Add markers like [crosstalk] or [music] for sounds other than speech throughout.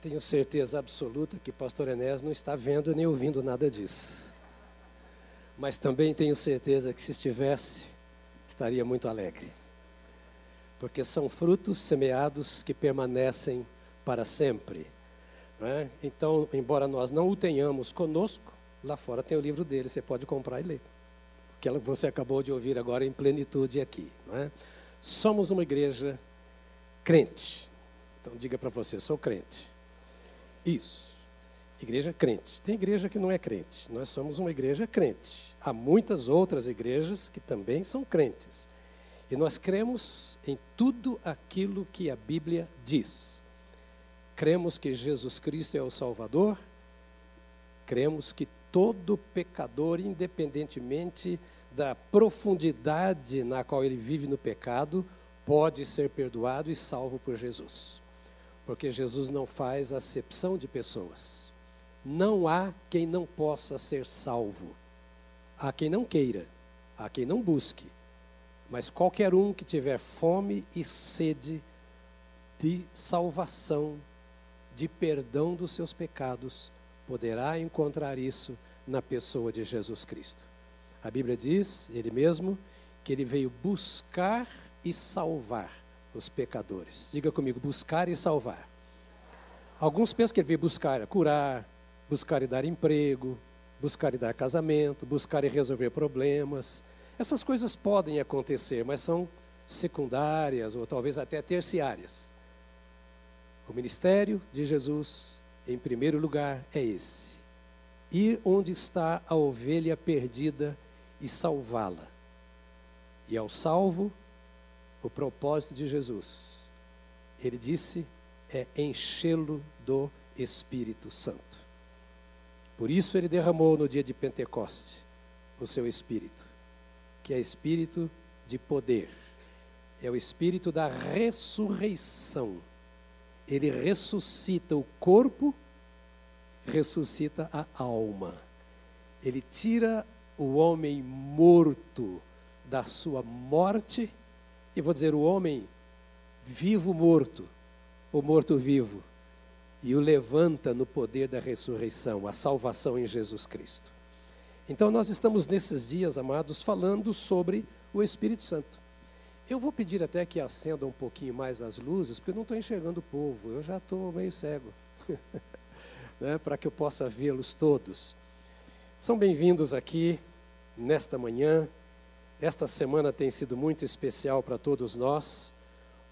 Tenho certeza absoluta que pastor Enés não está vendo nem ouvindo nada disso. Mas também tenho certeza que se estivesse, estaria muito alegre. Porque são frutos semeados que permanecem para sempre. É? Então, embora nós não o tenhamos conosco, lá fora tem o livro dele, você pode comprar e ler. Que você acabou de ouvir agora em plenitude aqui. É? Somos uma igreja crente. Então diga para você, sou crente. Isso. Igreja crente. Tem igreja que não é crente. Nós somos uma igreja crente. Há muitas outras igrejas que também são crentes. E nós cremos em tudo aquilo que a Bíblia diz. Cremos que Jesus Cristo é o Salvador. Cremos que todo pecador, independentemente da profundidade na qual ele vive no pecado, pode ser perdoado e salvo por Jesus porque Jesus não faz acepção de pessoas. Não há quem não possa ser salvo. Há quem não queira, há quem não busque. Mas qualquer um que tiver fome e sede de salvação, de perdão dos seus pecados, poderá encontrar isso na pessoa de Jesus Cristo. A Bíblia diz, ele mesmo, que ele veio buscar e salvar os pecadores. Diga comigo, buscar e salvar. Alguns pensam que ele veio buscar curar, buscar e dar emprego, buscar e dar casamento, buscar e resolver problemas. Essas coisas podem acontecer, mas são secundárias ou talvez até terciárias. O ministério de Jesus, em primeiro lugar, é esse: ir onde está a ovelha perdida e salvá-la. E ao salvo, o propósito de Jesus. Ele disse: é enchê-lo do Espírito Santo. Por isso ele derramou no dia de Pentecoste o seu Espírito, que é Espírito de poder, é o Espírito da ressurreição. Ele ressuscita o corpo, ressuscita a alma. Ele tira o homem morto da sua morte e vou dizer, o homem vivo morto, o morto-vivo, e o levanta no poder da ressurreição, a salvação em Jesus Cristo. Então, nós estamos nesses dias, amados, falando sobre o Espírito Santo. Eu vou pedir até que acenda um pouquinho mais as luzes, porque eu não estou enxergando o povo, eu já estou meio cego, [laughs] né, para que eu possa vê-los todos. São bem-vindos aqui nesta manhã, esta semana tem sido muito especial para todos nós,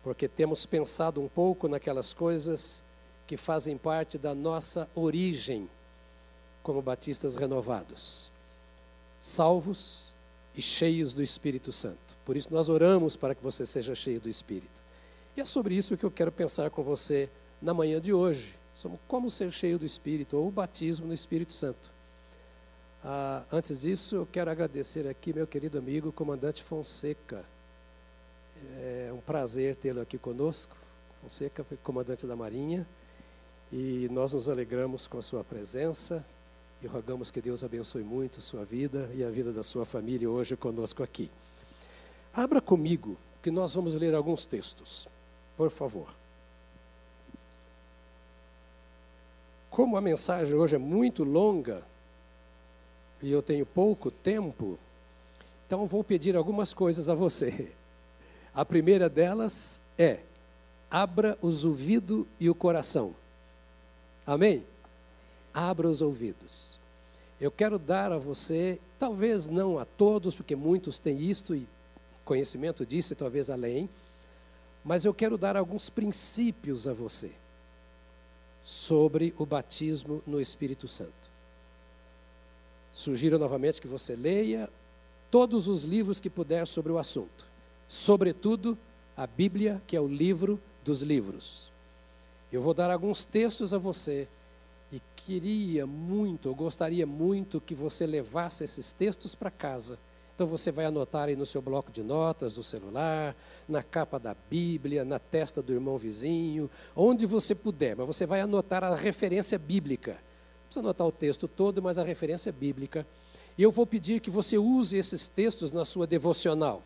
porque temos pensado um pouco naquelas coisas que fazem parte da nossa origem como batistas renovados, salvos e cheios do Espírito Santo. Por isso nós oramos para que você seja cheio do Espírito. E é sobre isso que eu quero pensar com você na manhã de hoje, sobre como ser cheio do Espírito ou o batismo no Espírito Santo. Ah, antes disso, eu quero agradecer aqui meu querido amigo, comandante Fonseca. É um prazer tê-lo aqui conosco. Fonseca foi comandante da Marinha e nós nos alegramos com a sua presença e rogamos que Deus abençoe muito sua vida e a vida da sua família hoje conosco aqui. Abra comigo que nós vamos ler alguns textos, por favor. Como a mensagem hoje é muito longa, e eu tenho pouco tempo, então vou pedir algumas coisas a você. A primeira delas é: abra os ouvidos e o coração. Amém? Abra os ouvidos. Eu quero dar a você, talvez não a todos, porque muitos têm isto e conhecimento disso e talvez além, mas eu quero dar alguns princípios a você sobre o batismo no Espírito Santo. Sugiro novamente que você leia todos os livros que puder sobre o assunto, sobretudo a Bíblia, que é o livro dos livros. Eu vou dar alguns textos a você e queria muito, gostaria muito que você levasse esses textos para casa. Então você vai anotar aí no seu bloco de notas do celular, na capa da Bíblia, na testa do irmão vizinho, onde você puder, mas você vai anotar a referência bíblica precisa anotar o texto todo, mas a referência é bíblica. E eu vou pedir que você use esses textos na sua devocional.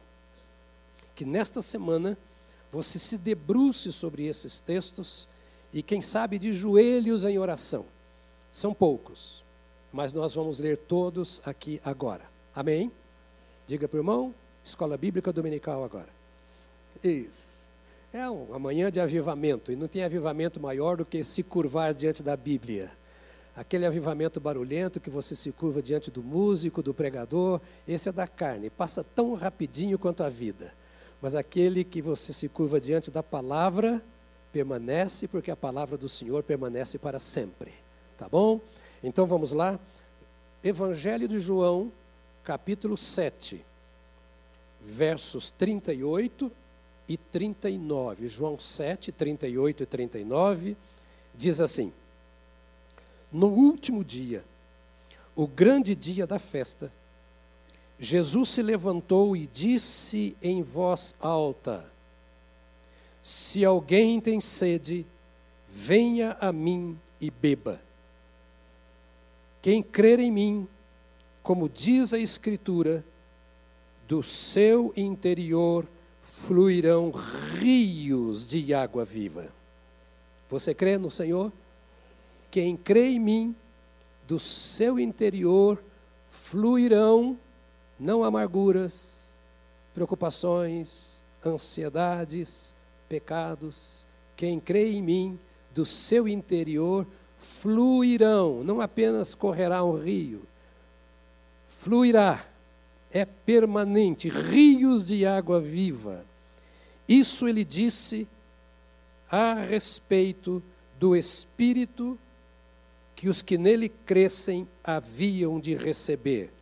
Que nesta semana você se debruce sobre esses textos e quem sabe de joelhos em oração. São poucos, mas nós vamos ler todos aqui agora. Amém? Diga para o irmão, Escola Bíblica Dominical agora. Isso. É uma manhã de avivamento, e não tem avivamento maior do que se curvar diante da Bíblia. Aquele avivamento barulhento que você se curva diante do músico, do pregador, esse é da carne, passa tão rapidinho quanto a vida. Mas aquele que você se curva diante da palavra, permanece, porque a palavra do Senhor permanece para sempre. Tá bom? Então vamos lá. Evangelho de João, capítulo 7, versos 38 e 39. João 7, 38 e 39 diz assim: no último dia, o grande dia da festa, Jesus se levantou e disse em voz alta: Se alguém tem sede, venha a mim e beba. Quem crer em mim, como diz a Escritura, do seu interior fluirão rios de água viva. Você crê no Senhor? Quem crê em mim, do seu interior fluirão não amarguras, preocupações, ansiedades, pecados. Quem crê em mim, do seu interior fluirão, não apenas correrá um rio, fluirá, é permanente, rios de água viva. Isso ele disse a respeito do Espírito que os que nele crescem haviam de receber,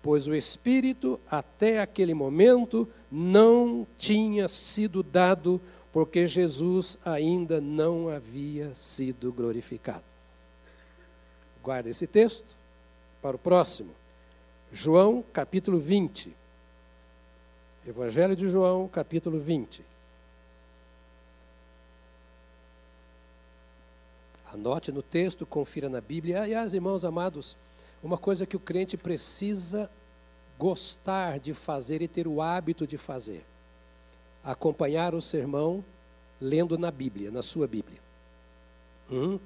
pois o Espírito, até aquele momento, não tinha sido dado, porque Jesus ainda não havia sido glorificado. Guarda esse texto para o próximo. João, capítulo 20. Evangelho de João, capítulo 20. Anote no texto, confira na Bíblia. Aliás, irmãos amados, uma coisa que o crente precisa gostar de fazer e ter o hábito de fazer: acompanhar o sermão lendo na Bíblia, na sua Bíblia. Hum?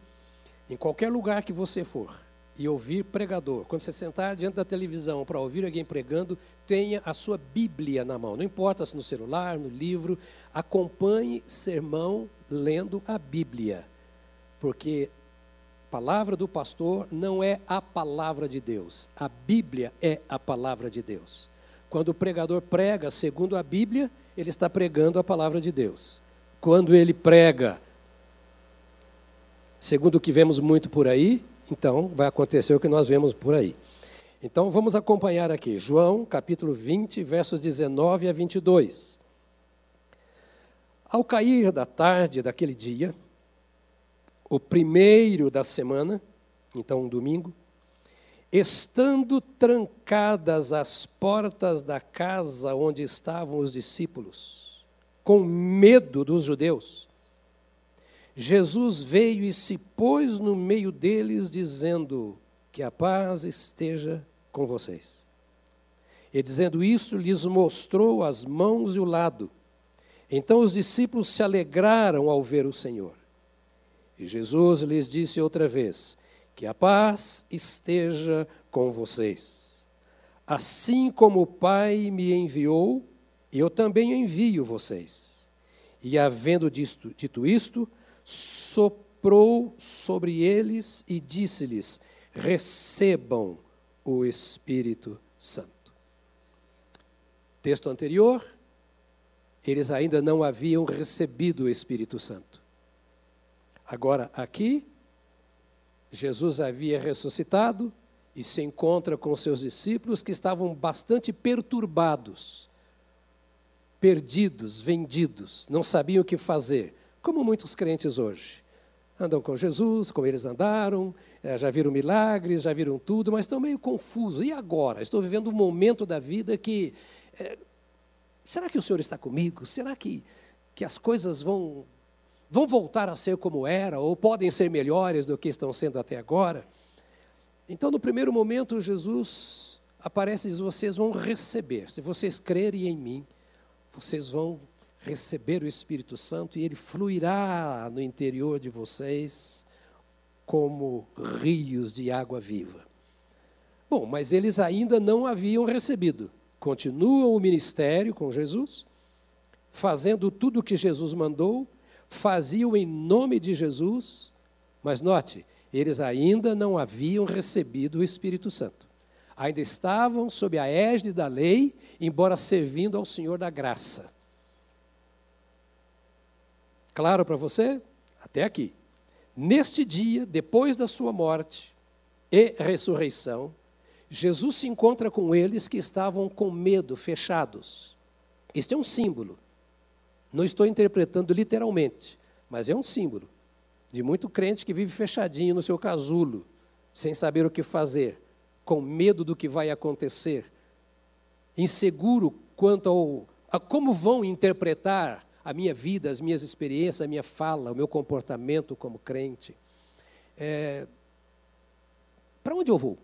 Em qualquer lugar que você for e ouvir pregador, quando você sentar diante da televisão para ouvir alguém pregando, tenha a sua Bíblia na mão. Não importa se no celular, no livro, acompanhe sermão lendo a Bíblia porque a palavra do pastor não é a palavra de Deus, a Bíblia é a palavra de Deus. Quando o pregador prega segundo a Bíblia, ele está pregando a palavra de Deus. Quando ele prega segundo o que vemos muito por aí, então vai acontecer o que nós vemos por aí. Então vamos acompanhar aqui, João capítulo 20, versos 19 a 22. Ao cair da tarde daquele dia, o primeiro da semana, então um domingo, estando trancadas as portas da casa onde estavam os discípulos, com medo dos judeus, Jesus veio e se pôs no meio deles, dizendo: Que a paz esteja com vocês. E dizendo isso, lhes mostrou as mãos e o lado. Então os discípulos se alegraram ao ver o Senhor. E Jesus lhes disse outra vez: Que a paz esteja com vocês. Assim como o Pai me enviou, eu também envio vocês. E havendo dito, dito isto, soprou sobre eles e disse-lhes: Recebam o Espírito Santo. Texto anterior, eles ainda não haviam recebido o Espírito Santo. Agora, aqui, Jesus havia ressuscitado e se encontra com seus discípulos que estavam bastante perturbados, perdidos, vendidos, não sabiam o que fazer, como muitos crentes hoje. Andam com Jesus, como eles andaram, eh, já viram milagres, já viram tudo, mas estão meio confusos. E agora? Estou vivendo um momento da vida que. É, será que o Senhor está comigo? Será que, que as coisas vão vão voltar a ser como era, ou podem ser melhores do que estão sendo até agora. Então, no primeiro momento, Jesus aparece e diz: Vocês vão receber, se vocês crerem em mim, vocês vão receber o Espírito Santo e ele fluirá no interior de vocês como rios de água viva. Bom, mas eles ainda não haviam recebido. Continuam o ministério com Jesus, fazendo tudo o que Jesus mandou, faziam em nome de Jesus, mas note, eles ainda não haviam recebido o Espírito Santo. Ainda estavam sob a égide da lei, embora servindo ao Senhor da graça. Claro para você? Até aqui. Neste dia, depois da sua morte e ressurreição, Jesus se encontra com eles que estavam com medo, fechados. Este é um símbolo. Não estou interpretando literalmente, mas é um símbolo de muito crente que vive fechadinho no seu casulo, sem saber o que fazer, com medo do que vai acontecer, inseguro quanto ao, a como vão interpretar a minha vida, as minhas experiências, a minha fala, o meu comportamento como crente. É, Para onde eu vou?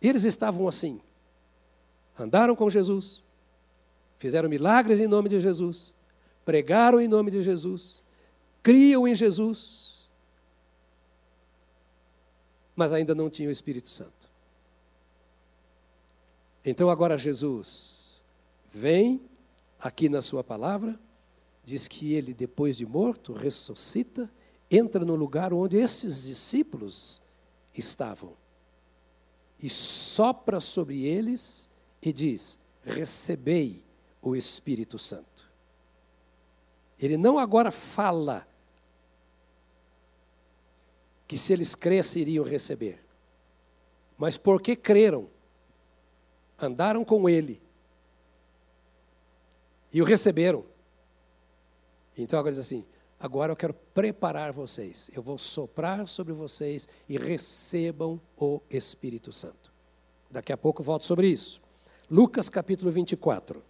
Eles estavam assim. Andaram com Jesus, fizeram milagres em nome de Jesus, pregaram em nome de Jesus, criam em Jesus, mas ainda não tinham o Espírito Santo. Então agora Jesus vem aqui na sua palavra diz que ele, depois de morto, ressuscita, entra no lugar onde esses discípulos estavam e sopra sobre eles e diz: Recebei o Espírito Santo. Ele não agora fala que se eles crescem iriam receber, mas porque creram, andaram com ele e o receberam. Então agora diz assim: agora eu quero preparar vocês, eu vou soprar sobre vocês e recebam o Espírito Santo. Daqui a pouco eu volto sobre isso. Lucas capítulo 24.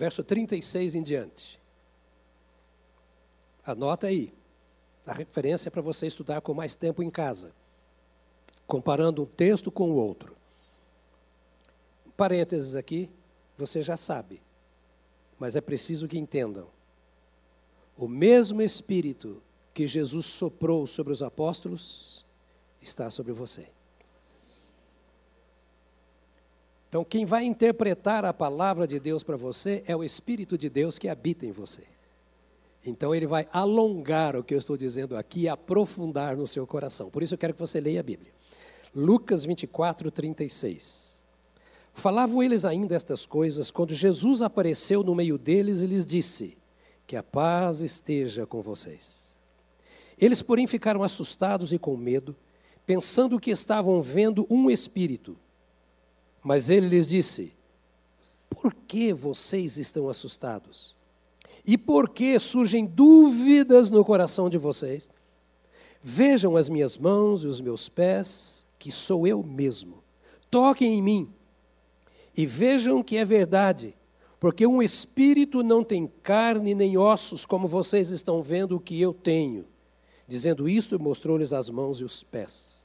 Verso 36 em diante. Anota aí. A referência é para você estudar com mais tempo em casa comparando um texto com o outro. Parênteses aqui, você já sabe, mas é preciso que entendam. O mesmo Espírito que Jesus soprou sobre os apóstolos está sobre você. Então, quem vai interpretar a palavra de Deus para você é o Espírito de Deus que habita em você. Então, ele vai alongar o que eu estou dizendo aqui e aprofundar no seu coração. Por isso, eu quero que você leia a Bíblia. Lucas 24, 36. Falavam eles ainda estas coisas quando Jesus apareceu no meio deles e lhes disse: Que a paz esteja com vocês. Eles, porém, ficaram assustados e com medo, pensando que estavam vendo um espírito. Mas ele lhes disse: Por que vocês estão assustados? E por que surgem dúvidas no coração de vocês? Vejam as minhas mãos e os meus pés que sou eu mesmo. Toquem em mim e vejam que é verdade, porque um espírito não tem carne nem ossos, como vocês estão vendo o que eu tenho. Dizendo isto, mostrou-lhes as mãos e os pés.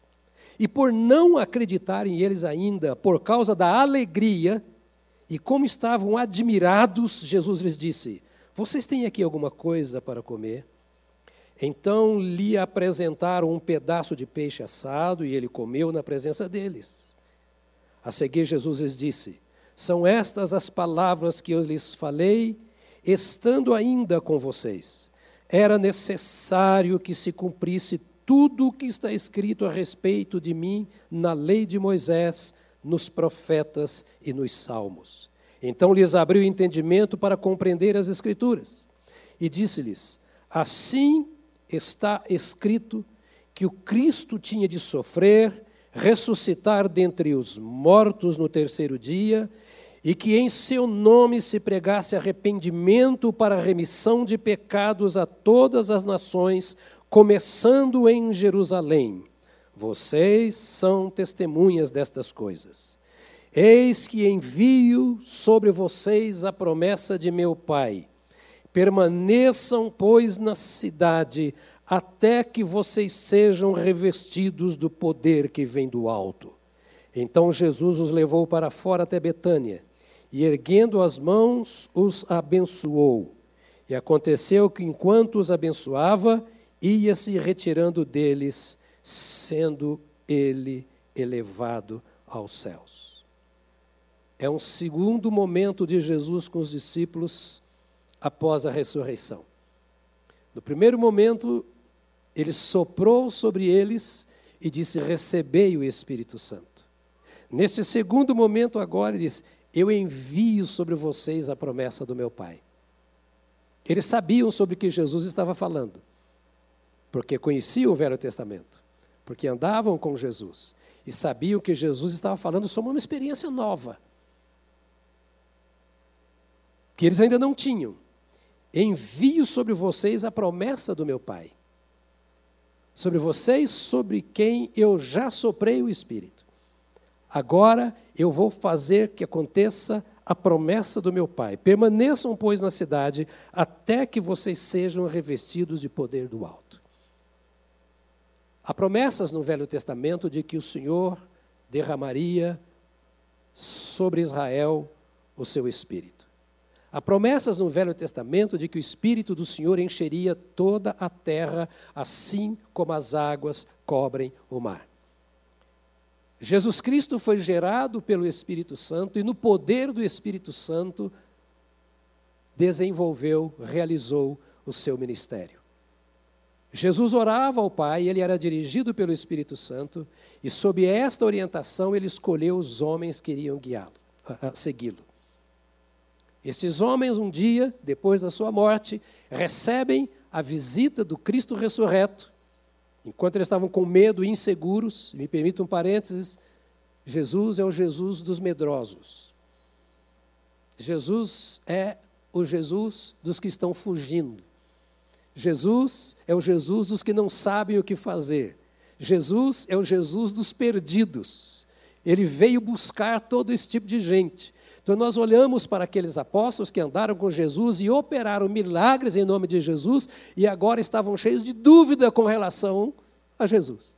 E por não acreditarem eles ainda, por causa da alegria, e como estavam admirados, Jesus lhes disse: Vocês têm aqui alguma coisa para comer? Então lhe apresentaram um pedaço de peixe assado e ele comeu na presença deles. A seguir, Jesus lhes disse: São estas as palavras que eu lhes falei, estando ainda com vocês. Era necessário que se cumprisse tudo o que está escrito a respeito de mim na lei de Moisés, nos profetas e nos salmos. Então lhes abriu o entendimento para compreender as Escrituras. E disse-lhes: Assim está escrito que o Cristo tinha de sofrer, ressuscitar dentre os mortos no terceiro dia, e que em seu nome se pregasse arrependimento para remissão de pecados a todas as nações, começando em Jerusalém. Vocês são testemunhas destas coisas. Eis que envio sobre vocês a promessa de meu Pai. Permaneçam, pois, na cidade, até que vocês sejam revestidos do poder que vem do alto. Então Jesus os levou para fora até Betânia, e erguendo as mãos, os abençoou. E aconteceu que, enquanto os abençoava, ia se retirando deles, sendo ele elevado aos céus. É um segundo momento de Jesus com os discípulos após a ressurreição. No primeiro momento, ele soprou sobre eles e disse: Recebei o Espírito Santo. Nesse segundo momento, agora, ele diz: Eu envio sobre vocês a promessa do meu Pai. Eles sabiam sobre o que Jesus estava falando, porque conheciam o Velho Testamento, porque andavam com Jesus e sabiam que Jesus estava falando sobre uma experiência nova, que eles ainda não tinham. Envio sobre vocês a promessa do meu Pai sobre vocês, sobre quem eu já soprei o Espírito. Agora eu vou fazer que aconteça a promessa do meu Pai. Permaneçam, pois, na cidade, até que vocês sejam revestidos de poder do alto. Há promessas no Velho Testamento de que o Senhor derramaria sobre Israel o seu Espírito. Há promessas no Velho Testamento de que o Espírito do Senhor encheria toda a terra, assim como as águas cobrem o mar. Jesus Cristo foi gerado pelo Espírito Santo e, no poder do Espírito Santo, desenvolveu, realizou o seu ministério. Jesus orava ao Pai, ele era dirigido pelo Espírito Santo, e sob esta orientação ele escolheu os homens que iriam guiá-lo, segui-lo. Esses homens, um dia, depois da sua morte, recebem a visita do Cristo ressurreto. Enquanto eles estavam com medo e inseguros, me permita um parênteses, Jesus é o Jesus dos medrosos. Jesus é o Jesus dos que estão fugindo. Jesus é o Jesus dos que não sabem o que fazer. Jesus é o Jesus dos perdidos. Ele veio buscar todo esse tipo de gente. Então nós olhamos para aqueles apóstolos que andaram com Jesus e operaram milagres em nome de Jesus e agora estavam cheios de dúvida com relação a Jesus.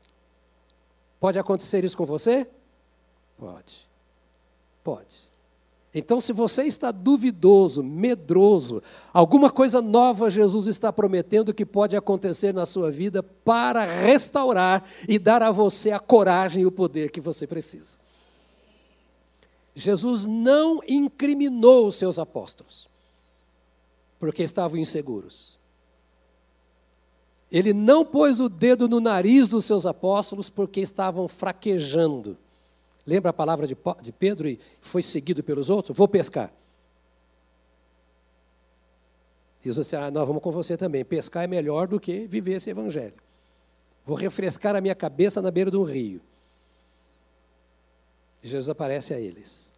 Pode acontecer isso com você? Pode. Pode. Então, se você está duvidoso, medroso, alguma coisa nova Jesus está prometendo que pode acontecer na sua vida para restaurar e dar a você a coragem e o poder que você precisa. Jesus não incriminou os seus apóstolos, porque estavam inseguros. Ele não pôs o dedo no nariz dos seus apóstolos, porque estavam fraquejando. Lembra a palavra de Pedro e foi seguido pelos outros? Vou pescar. Jesus disse: Ah, nós vamos com você também. Pescar é melhor do que viver esse evangelho. Vou refrescar a minha cabeça na beira de um rio. Jesus aparece a eles.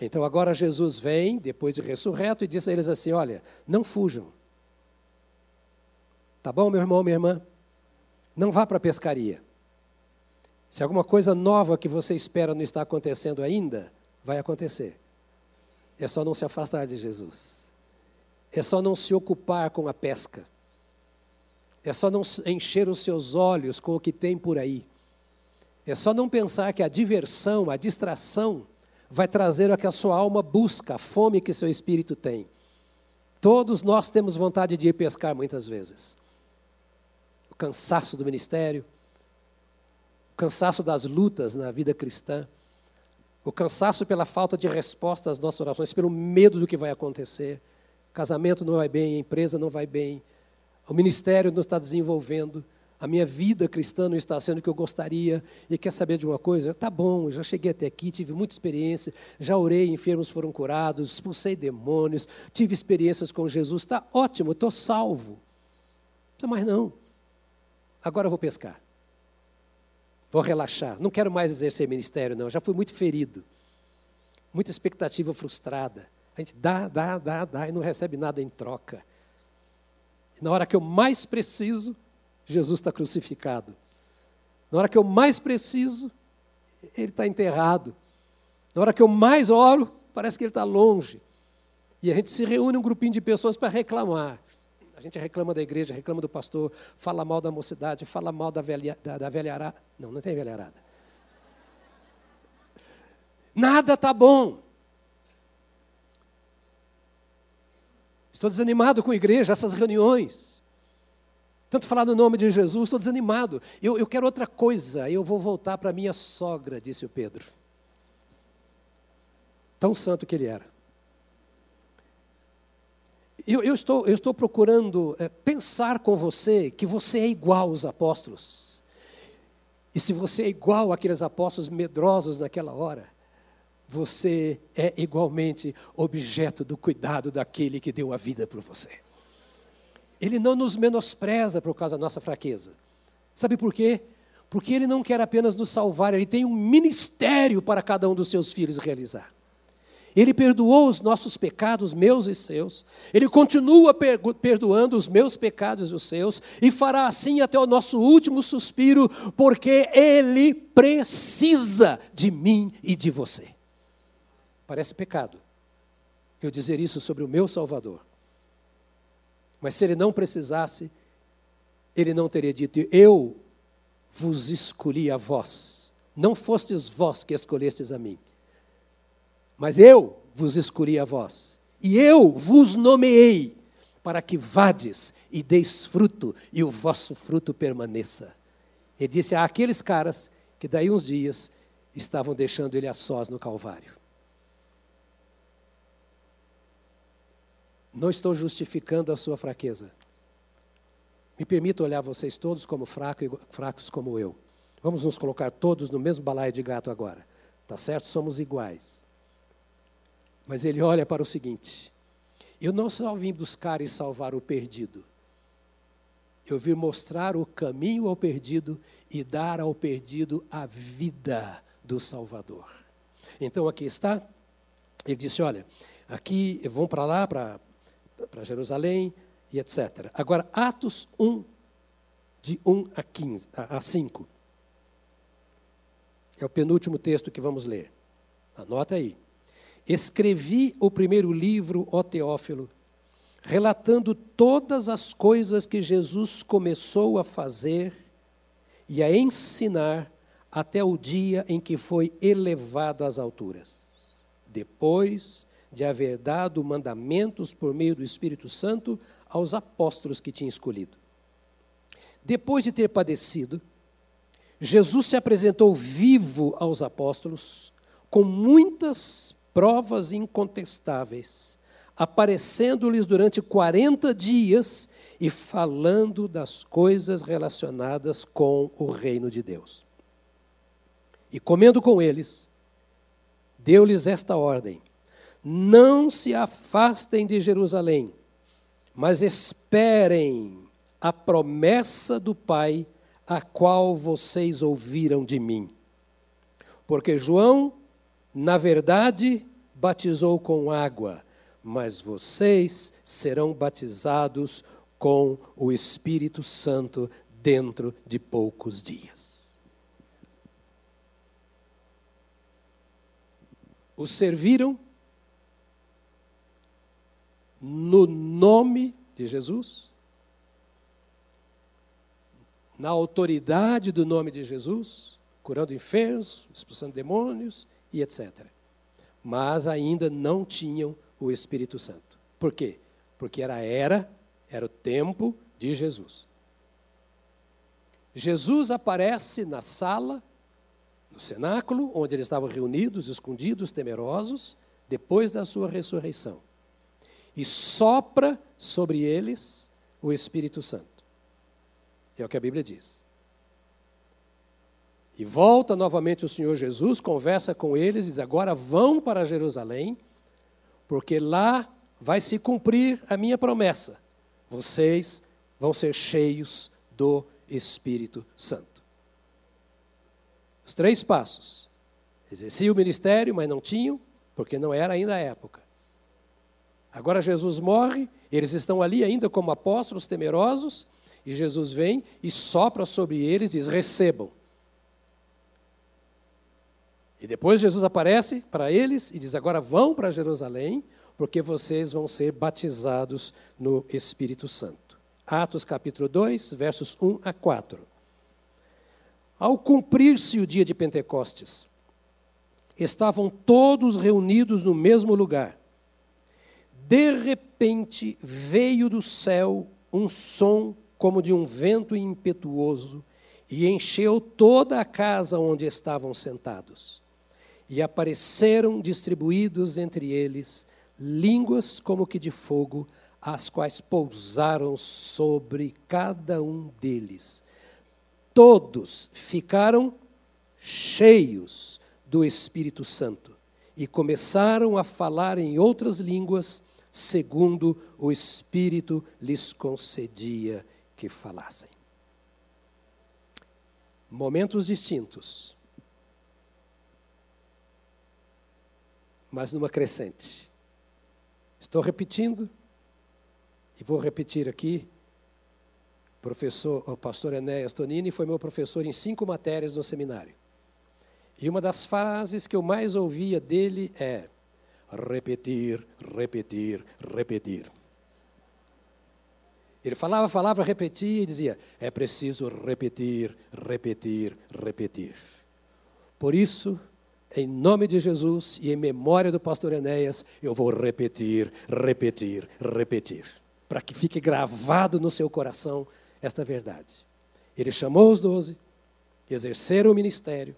Então agora Jesus vem, depois de ressurreto, e diz a eles assim: Olha, não fujam. Tá bom, meu irmão, minha irmã? Não vá para a pescaria. Se alguma coisa nova que você espera não está acontecendo ainda, vai acontecer. É só não se afastar de Jesus. É só não se ocupar com a pesca. É só não encher os seus olhos com o que tem por aí. É só não pensar que a diversão, a distração, vai trazer o que a sua alma busca, a fome que seu espírito tem. Todos nós temos vontade de ir pescar muitas vezes. O cansaço do ministério, cansaço das lutas na vida cristã, o cansaço pela falta de resposta às nossas orações, pelo medo do que vai acontecer. Casamento não vai bem, a empresa não vai bem, o ministério não está desenvolvendo a minha vida cristã não está sendo o que eu gostaria, e quer saber de uma coisa? Tá bom, já cheguei até aqui, tive muita experiência, já orei, enfermos foram curados, expulsei demônios, tive experiências com Jesus, está ótimo, estou salvo. Mas não, agora eu vou pescar. Vou relaxar, não quero mais exercer ministério, não, já fui muito ferido, muita expectativa frustrada. A gente dá, dá, dá, dá e não recebe nada em troca. Na hora que eu mais preciso, Jesus está crucificado. Na hora que eu mais preciso, ele está enterrado. Na hora que eu mais oro, parece que ele está longe. E a gente se reúne um grupinho de pessoas para reclamar. A gente reclama da igreja, reclama do pastor, fala mal da mocidade, fala mal da velha, da, da. Não, não tem velha arada. Nada está bom. Estou desanimado com a igreja, essas reuniões. Tanto falar no nome de Jesus, estou desanimado. Eu, eu quero outra coisa, eu vou voltar para minha sogra, disse o Pedro. Tão santo que ele era. Eu, eu, estou, eu estou procurando é, pensar com você que você é igual aos apóstolos. E se você é igual àqueles apóstolos medrosos naquela hora, você é igualmente objeto do cuidado daquele que deu a vida por você. Ele não nos menospreza por causa da nossa fraqueza. Sabe por quê? Porque ele não quer apenas nos salvar, ele tem um ministério para cada um dos seus filhos realizar. Ele perdoou os nossos pecados, meus e seus. Ele continua perdoando os meus pecados e os seus, e fará assim até o nosso último suspiro, porque Ele precisa de mim e de você. Parece pecado eu dizer isso sobre o meu Salvador. Mas se ele não precisasse, ele não teria dito: Eu vos escolhi a vós. Não fostes vós que escolhestes a mim mas eu vos escolhi a vós, e eu vos nomeei, para que vades e deis fruto, e o vosso fruto permaneça. Ele disse àqueles caras que daí uns dias estavam deixando ele a sós no Calvário. Não estou justificando a sua fraqueza. Me permito olhar vocês todos como fracos, fracos como eu. Vamos nos colocar todos no mesmo balaio de gato agora. Tá certo? Somos iguais. Mas ele olha para o seguinte: eu não só vim buscar e salvar o perdido, eu vim mostrar o caminho ao perdido e dar ao perdido a vida do Salvador. Então aqui está, ele disse: olha, aqui vão para lá, para, Jerusalém e etc. Agora, Atos 1, de 1 a, 15, a 5. É o penúltimo texto que vamos ler. Anota aí. Escrevi o primeiro livro, ó Teófilo, relatando todas as coisas que Jesus começou a fazer e a ensinar até o dia em que foi elevado às alturas. Depois de haver dado mandamentos por meio do Espírito Santo aos apóstolos que tinha escolhido. Depois de ter padecido, Jesus se apresentou vivo aos apóstolos, com muitas provas incontestáveis, aparecendo-lhes durante 40 dias e falando das coisas relacionadas com o reino de Deus. E comendo com eles, deu-lhes esta ordem: Não se afastem de Jerusalém, mas esperem a promessa do Pai, a qual vocês ouviram de mim. Porque João na verdade, batizou com água, mas vocês serão batizados com o Espírito Santo dentro de poucos dias. Os serviram no nome de Jesus, na autoridade do nome de Jesus, curando enfermos, expulsando demônios, e etc. Mas ainda não tinham o Espírito Santo. Por quê? Porque era a era, era o tempo de Jesus. Jesus aparece na sala, no cenáculo, onde eles estavam reunidos, escondidos, temerosos, depois da sua ressurreição. E sopra sobre eles o Espírito Santo. É o que a Bíblia diz. E volta novamente o Senhor Jesus, conversa com eles diz: agora vão para Jerusalém, porque lá vai se cumprir a minha promessa. Vocês vão ser cheios do Espírito Santo. Os três passos. Exercia o ministério, mas não tinham, porque não era ainda a época. Agora Jesus morre, eles estão ali ainda como apóstolos temerosos, e Jesus vem e sopra sobre eles e diz: recebam. E depois Jesus aparece para eles e diz: Agora vão para Jerusalém, porque vocês vão ser batizados no Espírito Santo. Atos capítulo 2, versos 1 a 4. Ao cumprir-se o dia de Pentecostes, estavam todos reunidos no mesmo lugar. De repente veio do céu um som como de um vento impetuoso e encheu toda a casa onde estavam sentados. E apareceram distribuídos entre eles línguas como que de fogo, as quais pousaram sobre cada um deles. Todos ficaram cheios do Espírito Santo e começaram a falar em outras línguas segundo o Espírito lhes concedia que falassem. Momentos distintos, mas numa crescente. Estou repetindo e vou repetir aqui. O professor, o pastor Enéas Tonini foi meu professor em cinco matérias no seminário. E uma das frases que eu mais ouvia dele é: repetir, repetir, repetir. Ele falava, falava, repetia e dizia: é preciso repetir, repetir, repetir. Por isso, em nome de Jesus e em memória do pastor Enéas, eu vou repetir, repetir, repetir, para que fique gravado no seu coração esta verdade. Ele chamou os doze, exerceram o ministério,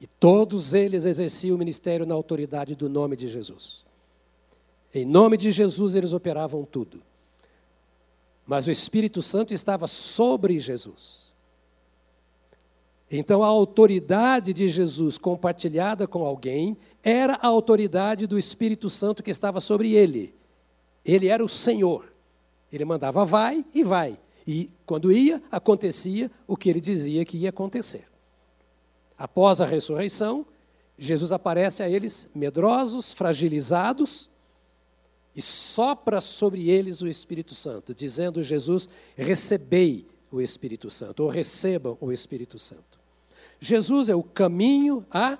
e todos eles exerciam o ministério na autoridade do nome de Jesus. Em nome de Jesus eles operavam tudo. Mas o Espírito Santo estava sobre Jesus. Então a autoridade de Jesus compartilhada com alguém era a autoridade do Espírito Santo que estava sobre ele. Ele era o Senhor. Ele mandava vai e vai. E quando ia, acontecia o que ele dizia que ia acontecer. Após a ressurreição, Jesus aparece a eles medrosos, fragilizados, e sopra sobre eles o Espírito Santo, dizendo Jesus: recebei o Espírito Santo, ou recebam o Espírito Santo. Jesus é o caminho, a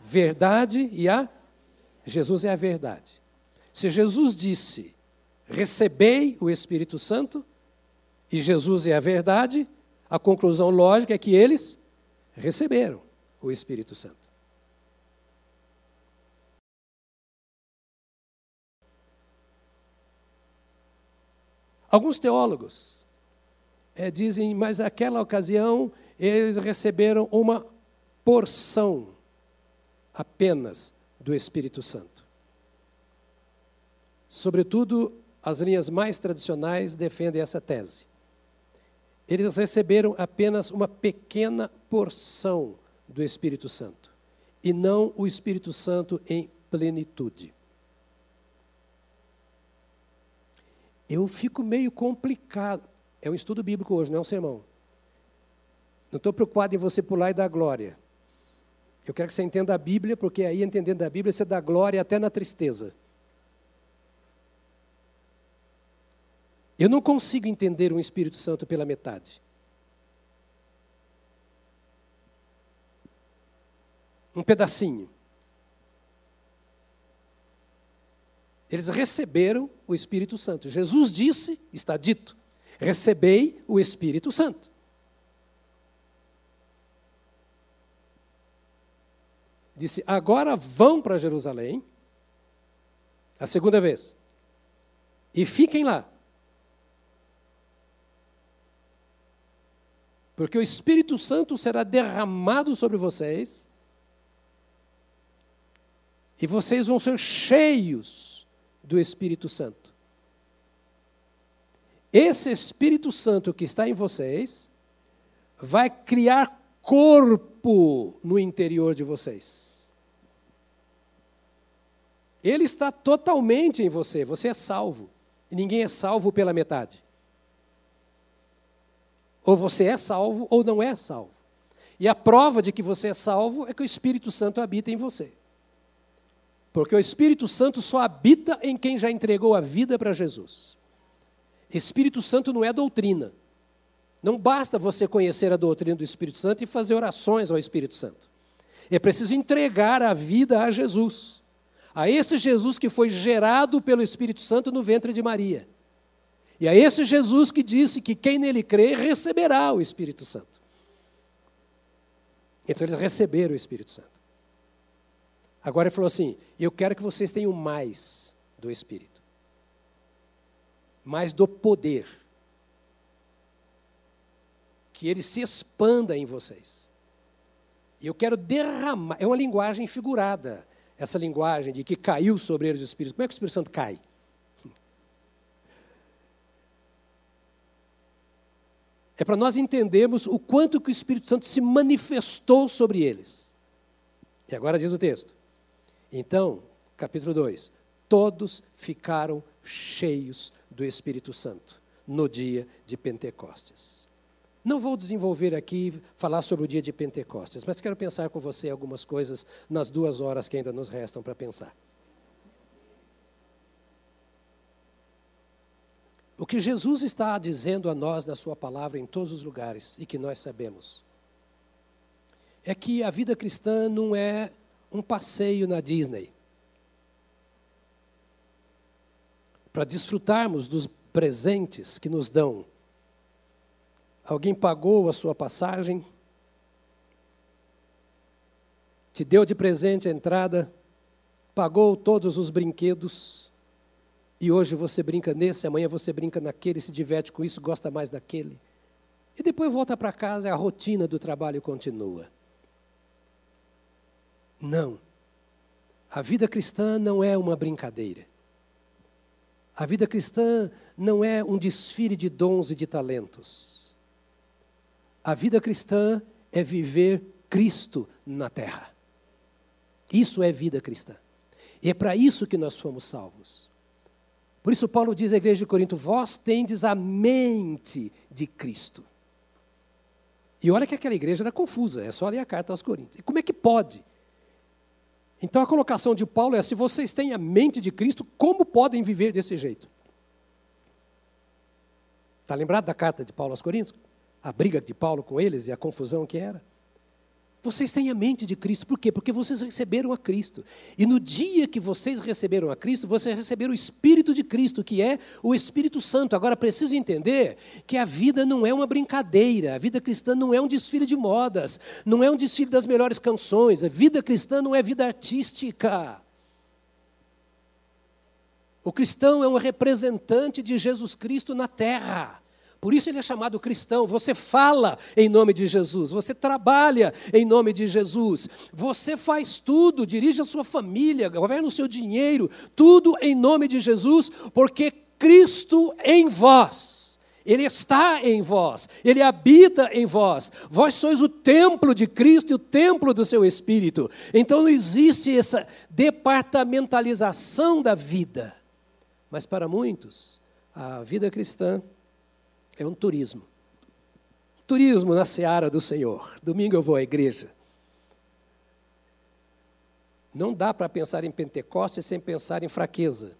verdade e a. Jesus é a verdade. Se Jesus disse: recebei o Espírito Santo, e Jesus é a verdade, a conclusão lógica é que eles receberam o Espírito Santo. Alguns teólogos é, dizem, mas naquela ocasião eles receberam uma porção apenas do Espírito Santo. Sobretudo, as linhas mais tradicionais defendem essa tese eles receberam apenas uma pequena porção do Espírito Santo, e não o Espírito Santo em plenitude. Eu fico meio complicado. É um estudo bíblico hoje, não é um sermão. Não estou preocupado em você pular e dar glória. Eu quero que você entenda a Bíblia, porque aí, entendendo a Bíblia, você dá glória até na tristeza. Eu não consigo entender um Espírito Santo pela metade. Um pedacinho. Eles receberam o Espírito Santo. Jesus disse, está dito, recebei o Espírito Santo. Disse, agora vão para Jerusalém, a segunda vez, e fiquem lá Porque o Espírito Santo será derramado sobre vocês, e vocês vão ser cheios do Espírito Santo. Esse Espírito Santo que está em vocês vai criar corpo no interior de vocês. Ele está totalmente em você, você é salvo. E ninguém é salvo pela metade. Ou você é salvo ou não é salvo. E a prova de que você é salvo é que o Espírito Santo habita em você. Porque o Espírito Santo só habita em quem já entregou a vida para Jesus. Espírito Santo não é doutrina. Não basta você conhecer a doutrina do Espírito Santo e fazer orações ao Espírito Santo. É preciso entregar a vida a Jesus. A esse Jesus que foi gerado pelo Espírito Santo no ventre de Maria. E é esse Jesus que disse que quem nele crê receberá o Espírito Santo. Então eles receberam o Espírito Santo. Agora ele falou assim: Eu quero que vocês tenham mais do Espírito, mais do poder, que ele se expanda em vocês. E eu quero derramar, é uma linguagem figurada, essa linguagem de que caiu sobre eles o Espírito. Como é que o Espírito Santo cai? É para nós entendermos o quanto que o Espírito Santo se manifestou sobre eles. E agora diz o texto. Então, capítulo 2: Todos ficaram cheios do Espírito Santo no dia de Pentecostes. Não vou desenvolver aqui, falar sobre o dia de Pentecostes, mas quero pensar com você algumas coisas nas duas horas que ainda nos restam para pensar. O que Jesus está dizendo a nós na Sua palavra em todos os lugares e que nós sabemos é que a vida cristã não é um passeio na Disney para desfrutarmos dos presentes que nos dão. Alguém pagou a sua passagem, te deu de presente a entrada, pagou todos os brinquedos, e hoje você brinca nesse, amanhã você brinca naquele, se diverte com isso, gosta mais daquele. E depois volta para casa e a rotina do trabalho continua. Não. A vida cristã não é uma brincadeira. A vida cristã não é um desfile de dons e de talentos. A vida cristã é viver Cristo na terra. Isso é vida cristã. E é para isso que nós fomos salvos. Por isso, Paulo diz à igreja de Corinto: Vós tendes a mente de Cristo. E olha que aquela igreja era confusa, é só ler a carta aos Coríntios. E como é que pode? Então a colocação de Paulo é: se vocês têm a mente de Cristo, como podem viver desse jeito? Está lembrado da carta de Paulo aos Coríntios? A briga de Paulo com eles e a confusão que era? Vocês têm a mente de Cristo. Por quê? Porque vocês receberam a Cristo. E no dia que vocês receberam a Cristo, vocês receberam o Espírito de Cristo, que é o Espírito Santo. Agora, preciso entender que a vida não é uma brincadeira. A vida cristã não é um desfile de modas. Não é um desfile das melhores canções. A vida cristã não é vida artística. O cristão é um representante de Jesus Cristo na terra. Por isso ele é chamado cristão. Você fala em nome de Jesus, você trabalha em nome de Jesus, você faz tudo, dirige a sua família, governa o seu dinheiro, tudo em nome de Jesus, porque Cristo em vós. Ele está em vós, ele habita em vós. Vós sois o templo de Cristo e o templo do seu Espírito. Então não existe essa departamentalização da vida. Mas para muitos, a vida cristã é um turismo. Turismo na seara do Senhor. Domingo eu vou à igreja. Não dá para pensar em Pentecostes sem pensar em fraqueza.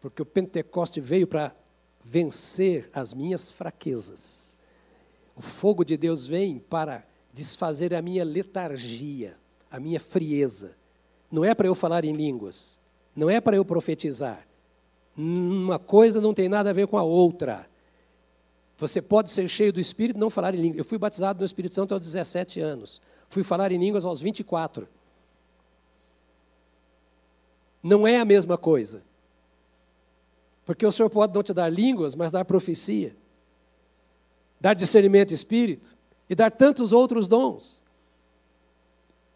Porque o Pentecoste veio para vencer as minhas fraquezas. O fogo de Deus vem para desfazer a minha letargia, a minha frieza. Não é para eu falar em línguas, não é para eu profetizar. Uma coisa não tem nada a ver com a outra. Você pode ser cheio do Espírito e não falar em línguas. Eu fui batizado no Espírito Santo aos 17 anos. Fui falar em línguas aos 24. Não é a mesma coisa. Porque o Senhor pode não te dar línguas, mas dar profecia, dar discernimento espírito e dar tantos outros dons.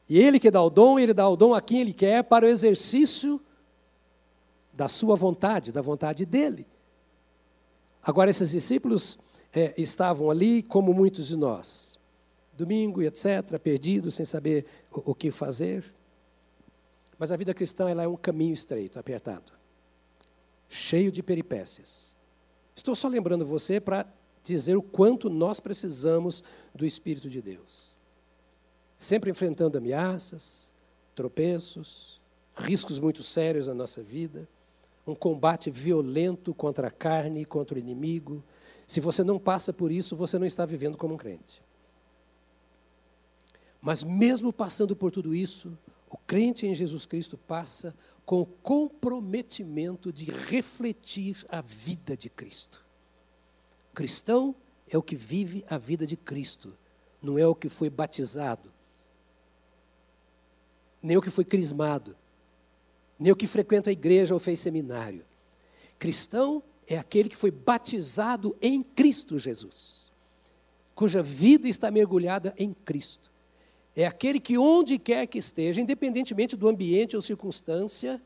E Ele que dá o dom, Ele dá o dom a quem Ele quer para o exercício da sua vontade, da vontade dEle. Agora, esses discípulos é, estavam ali, como muitos de nós, domingo e etc., perdidos, sem saber o, o que fazer. Mas a vida cristã ela é um caminho estreito, apertado, cheio de peripécias. Estou só lembrando você para dizer o quanto nós precisamos do Espírito de Deus. Sempre enfrentando ameaças, tropeços, riscos muito sérios na nossa vida, um combate violento contra a carne e contra o inimigo, se você não passa por isso, você não está vivendo como um crente. Mas mesmo passando por tudo isso, o crente em Jesus Cristo passa com o comprometimento de refletir a vida de Cristo. Cristão é o que vive a vida de Cristo, não é o que foi batizado, nem o que foi crismado, nem o que frequenta a igreja ou fez seminário. Cristão é aquele que foi batizado em Cristo Jesus, cuja vida está mergulhada em Cristo. É aquele que, onde quer que esteja, independentemente do ambiente ou circunstância,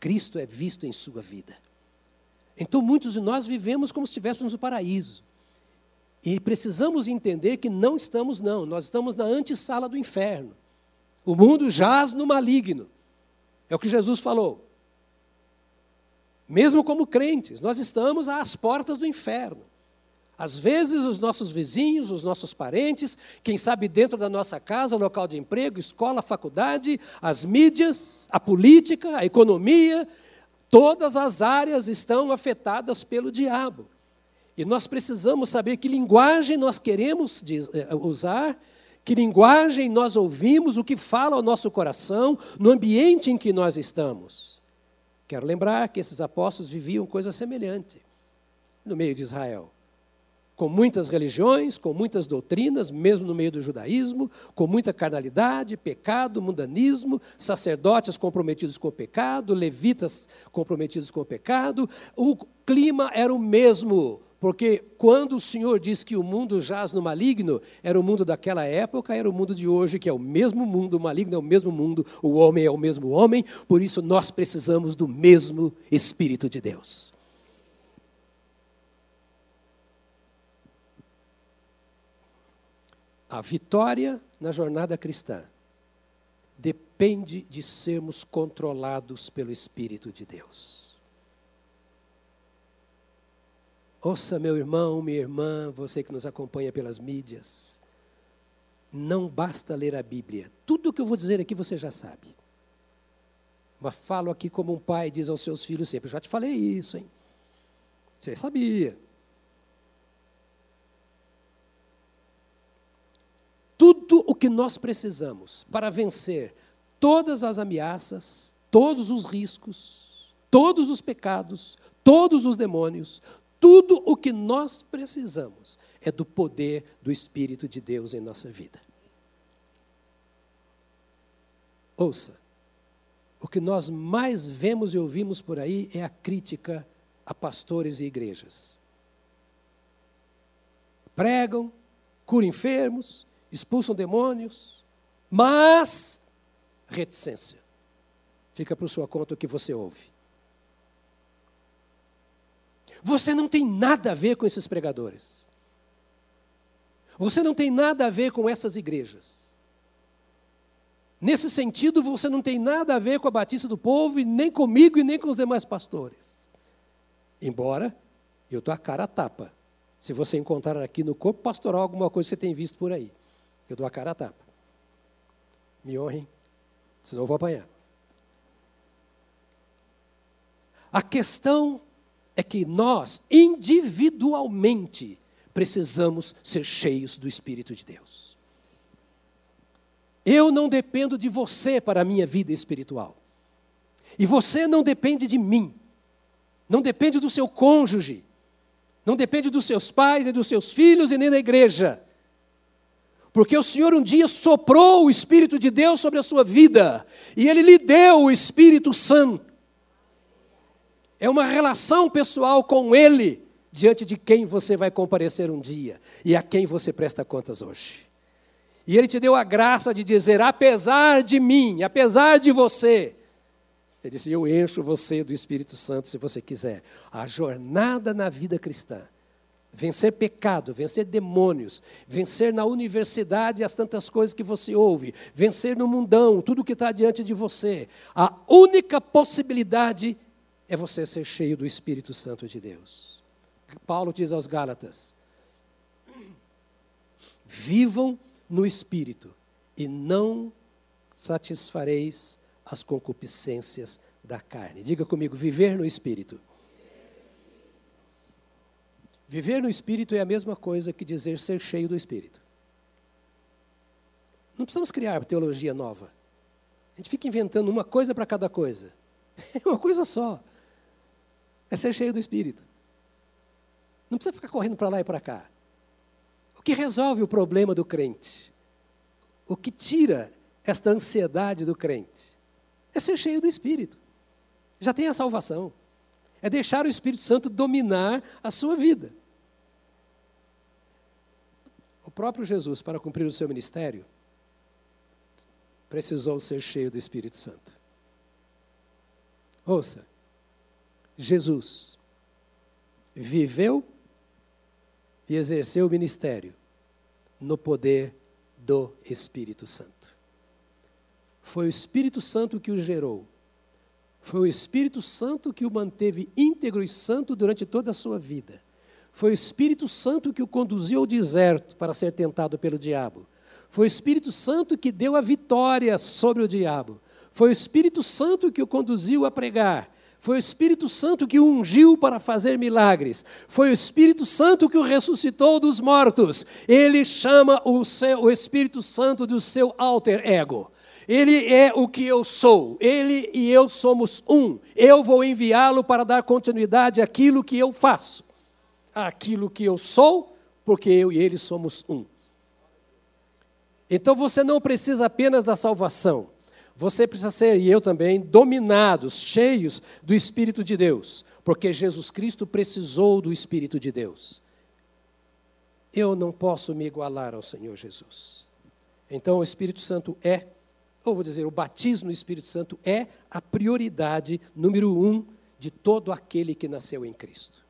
Cristo é visto em sua vida. Então, muitos de nós vivemos como se estivéssemos no paraíso. E precisamos entender que não estamos, não. Nós estamos na antessala do inferno. O mundo jaz no maligno. É o que Jesus falou. Mesmo como crentes, nós estamos às portas do inferno. Às vezes, os nossos vizinhos, os nossos parentes, quem sabe dentro da nossa casa, local de emprego, escola, faculdade, as mídias, a política, a economia, todas as áreas estão afetadas pelo diabo. E nós precisamos saber que linguagem nós queremos eh, usar, que linguagem nós ouvimos, o que fala ao nosso coração, no ambiente em que nós estamos. Quero lembrar que esses apóstolos viviam coisa semelhante no meio de Israel com muitas religiões, com muitas doutrinas, mesmo no meio do judaísmo, com muita carnalidade, pecado, mundanismo, sacerdotes comprometidos com o pecado, levitas comprometidos com o pecado. O clima era o mesmo, porque quando o Senhor diz que o mundo jaz no maligno, era o mundo daquela época, era o mundo de hoje, que é o mesmo mundo, o maligno é o mesmo mundo, o homem é o mesmo homem, por isso nós precisamos do mesmo Espírito de Deus. A vitória na jornada cristã depende de sermos controlados pelo Espírito de Deus. Ouça, meu irmão, minha irmã, você que nos acompanha pelas mídias. Não basta ler a Bíblia. Tudo o que eu vou dizer aqui você já sabe. Mas falo aqui como um pai diz aos seus filhos sempre: já te falei isso, hein? Você sabia. tudo o que nós precisamos para vencer todas as ameaças, todos os riscos, todos os pecados, todos os demônios, tudo o que nós precisamos é do poder do Espírito de Deus em nossa vida. Ouça, o que nós mais vemos e ouvimos por aí é a crítica a pastores e igrejas. Pregam, curam enfermos, expulsam demônios, mas reticência. Fica por sua conta o que você ouve. Você não tem nada a ver com esses pregadores. Você não tem nada a ver com essas igrejas. Nesse sentido, você não tem nada a ver com a Batista do Povo, e nem comigo e nem com os demais pastores. Embora eu estou a cara a tapa. Se você encontrar aqui no corpo pastoral alguma coisa que você tem visto por aí. Eu dou a cara a tapa. Me honrem, senão eu vou apanhar. A questão é que nós, individualmente, precisamos ser cheios do Espírito de Deus. Eu não dependo de você para a minha vida espiritual. E você não depende de mim. Não depende do seu cônjuge. Não depende dos seus pais, nem dos seus filhos e nem da igreja. Porque o Senhor um dia soprou o Espírito de Deus sobre a sua vida, e Ele lhe deu o Espírito Santo. É uma relação pessoal com Ele, diante de quem você vai comparecer um dia e a quem você presta contas hoje. E Ele te deu a graça de dizer: apesar de mim, apesar de você, Ele disse: Eu encho você do Espírito Santo se você quiser. A jornada na vida cristã vencer pecado, vencer demônios, vencer na universidade as tantas coisas que você ouve, vencer no mundão, tudo que está diante de você. A única possibilidade é você ser cheio do Espírito Santo de Deus. Paulo diz aos Gálatas: vivam no Espírito e não satisfareis as concupiscências da carne. Diga comigo, viver no Espírito. Viver no Espírito é a mesma coisa que dizer ser cheio do Espírito. Não precisamos criar teologia nova. A gente fica inventando uma coisa para cada coisa. [laughs] É uma coisa só. É ser cheio do Espírito. Não precisa ficar correndo para lá e para cá. O que resolve o problema do crente? O que tira esta ansiedade do crente? É ser cheio do Espírito. Já tem a salvação. É deixar o Espírito Santo dominar a sua vida. O próprio Jesus, para cumprir o seu ministério, precisou ser cheio do Espírito Santo. Ouça, Jesus viveu e exerceu o ministério no poder do Espírito Santo. Foi o Espírito Santo que o gerou. Foi o Espírito Santo que o manteve íntegro e santo durante toda a sua vida. Foi o Espírito Santo que o conduziu ao deserto para ser tentado pelo diabo. Foi o Espírito Santo que deu a vitória sobre o diabo. Foi o Espírito Santo que o conduziu a pregar. Foi o Espírito Santo que o ungiu para fazer milagres. Foi o Espírito Santo que o ressuscitou dos mortos. Ele chama o, seu, o Espírito Santo do seu alter ego. Ele é o que eu sou. Ele e eu somos um. Eu vou enviá-lo para dar continuidade àquilo que eu faço. Aquilo que eu sou, porque eu e ele somos um. Então você não precisa apenas da salvação. Você precisa ser, e eu também, dominados, cheios do Espírito de Deus, porque Jesus Cristo precisou do Espírito de Deus. Eu não posso me igualar ao Senhor Jesus. Então, o Espírito Santo é, ou vou dizer, o batismo no Espírito Santo é a prioridade número um de todo aquele que nasceu em Cristo.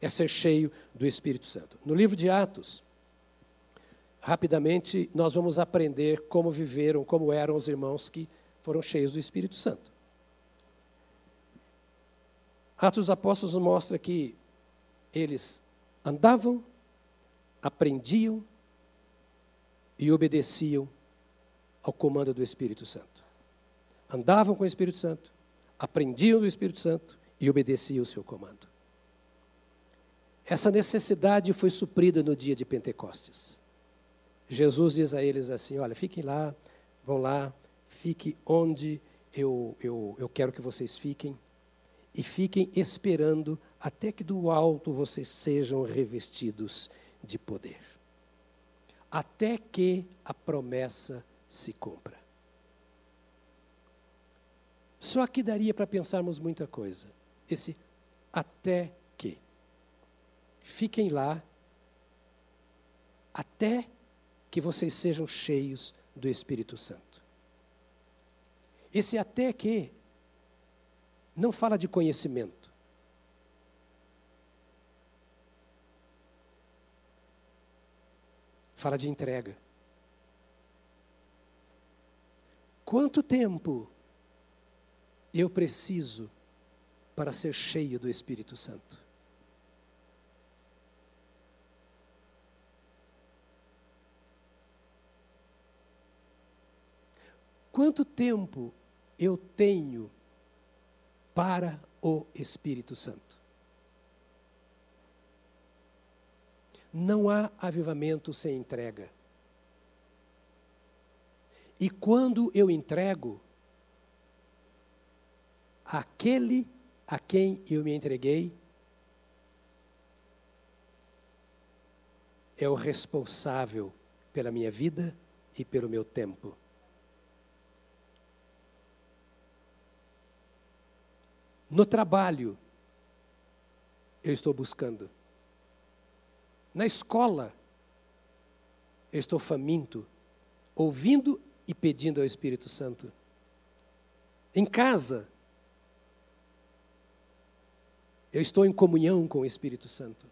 É ser cheio do Espírito Santo. No livro de Atos, rapidamente nós vamos aprender como viveram, como eram os irmãos que foram cheios do Espírito Santo. Atos dos Apóstolos mostra que eles andavam, aprendiam e obedeciam ao comando do Espírito Santo. Andavam com o Espírito Santo, aprendiam do Espírito Santo e obedeciam o seu comando. Essa necessidade foi suprida no dia de Pentecostes. Jesus diz a eles assim: Olha, fiquem lá, vão lá, fique onde eu, eu, eu quero que vocês fiquem, e fiquem esperando até que do alto vocês sejam revestidos de poder. Até que a promessa se cumpra. Só que daria para pensarmos muita coisa. Esse até que. Fiquem lá até que vocês sejam cheios do Espírito Santo. Esse até que não fala de conhecimento. Fala de entrega. Quanto tempo eu preciso para ser cheio do Espírito Santo? Quanto tempo eu tenho para o Espírito Santo? Não há avivamento sem entrega. E quando eu entrego, aquele a quem eu me entreguei é o responsável pela minha vida e pelo meu tempo. No trabalho, eu estou buscando. Na escola, eu estou faminto, ouvindo e pedindo ao Espírito Santo. Em casa, eu estou em comunhão com o Espírito Santo.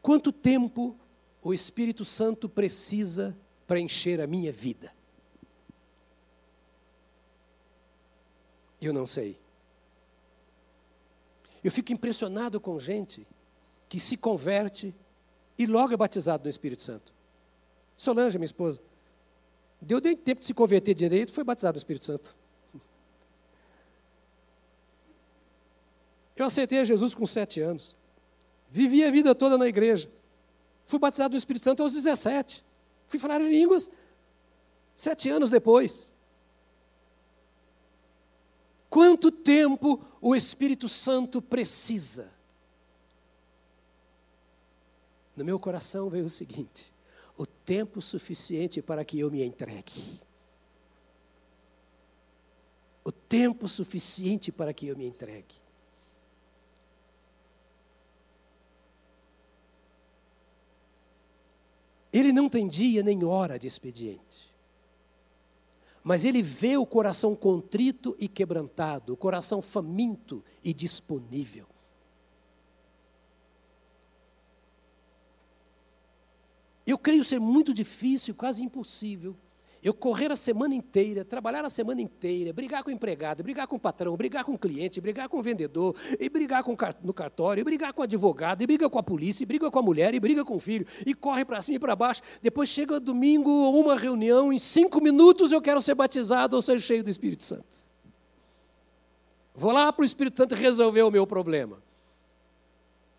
Quanto tempo o Espírito Santo precisa para encher a minha vida? Eu não sei. Eu fico impressionado com gente que se converte e logo é batizado no Espírito Santo. Solange, minha esposa, deu tempo de se converter direito, foi batizado no Espírito Santo. Eu aceitei a Jesus com sete anos. Vivi a vida toda na igreja. Fui batizado no Espírito Santo aos 17. Fui falar em línguas sete anos depois. Quanto tempo o Espírito Santo precisa? No meu coração veio o seguinte: o tempo suficiente para que eu me entregue. O tempo suficiente para que eu me entregue. Ele não tem dia nem hora de expediente. Mas ele vê o coração contrito e quebrantado, o coração faminto e disponível. Eu creio ser muito difícil, quase impossível, eu correr a semana inteira, trabalhar a semana inteira, brigar com o empregado, brigar com o patrão, brigar com o cliente, brigar com o vendedor, e brigar com, no cartório, e brigar com o advogado, e briga com a polícia, e briga com a mulher, e briga com o filho, e corre para cima e para baixo. Depois chega domingo, uma reunião, em cinco minutos eu quero ser batizado ou ser cheio do Espírito Santo. Vou lá para o Espírito Santo resolver o meu problema.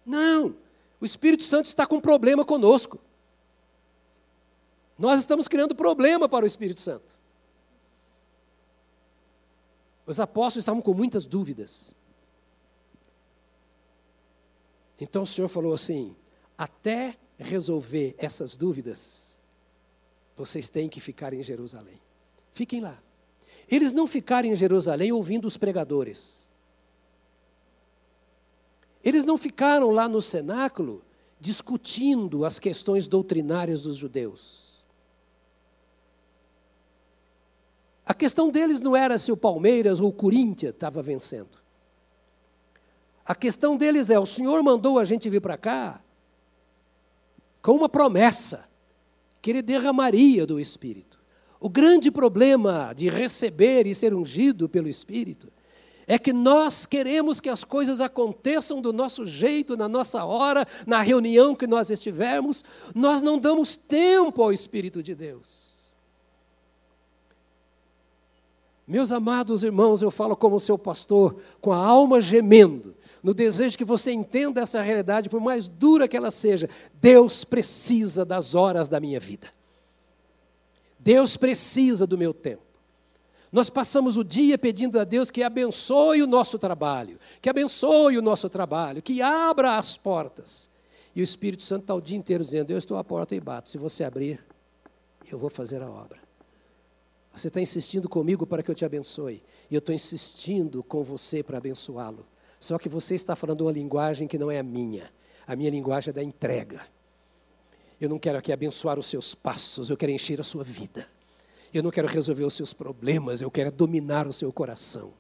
Não, o Espírito Santo está com problema conosco. Nós estamos criando problema para o Espírito Santo. Os apóstolos estavam com muitas dúvidas. Então o Senhor falou assim: até resolver essas dúvidas, vocês têm que ficar em Jerusalém. Fiquem lá. Eles não ficaram em Jerusalém ouvindo os pregadores. Eles não ficaram lá no cenáculo discutindo as questões doutrinárias dos judeus. A questão deles não era se o Palmeiras ou o Corinthians estava vencendo. A questão deles é: o Senhor mandou a gente vir para cá com uma promessa que Ele derramaria do Espírito. O grande problema de receber e ser ungido pelo Espírito é que nós queremos que as coisas aconteçam do nosso jeito, na nossa hora, na reunião que nós estivermos, nós não damos tempo ao Espírito de Deus. Meus amados irmãos, eu falo como seu pastor, com a alma gemendo, no desejo que você entenda essa realidade, por mais dura que ela seja. Deus precisa das horas da minha vida. Deus precisa do meu tempo. Nós passamos o dia pedindo a Deus que abençoe o nosso trabalho, que abençoe o nosso trabalho, que abra as portas. E o Espírito Santo está o dia inteiro dizendo: Eu estou à porta e bato. Se você abrir, eu vou fazer a obra. Você está insistindo comigo para que eu te abençoe. E eu estou insistindo com você para abençoá-lo. Só que você está falando uma linguagem que não é a minha. A minha linguagem é da entrega. Eu não quero aqui abençoar os seus passos, eu quero encher a sua vida. Eu não quero resolver os seus problemas, eu quero dominar o seu coração.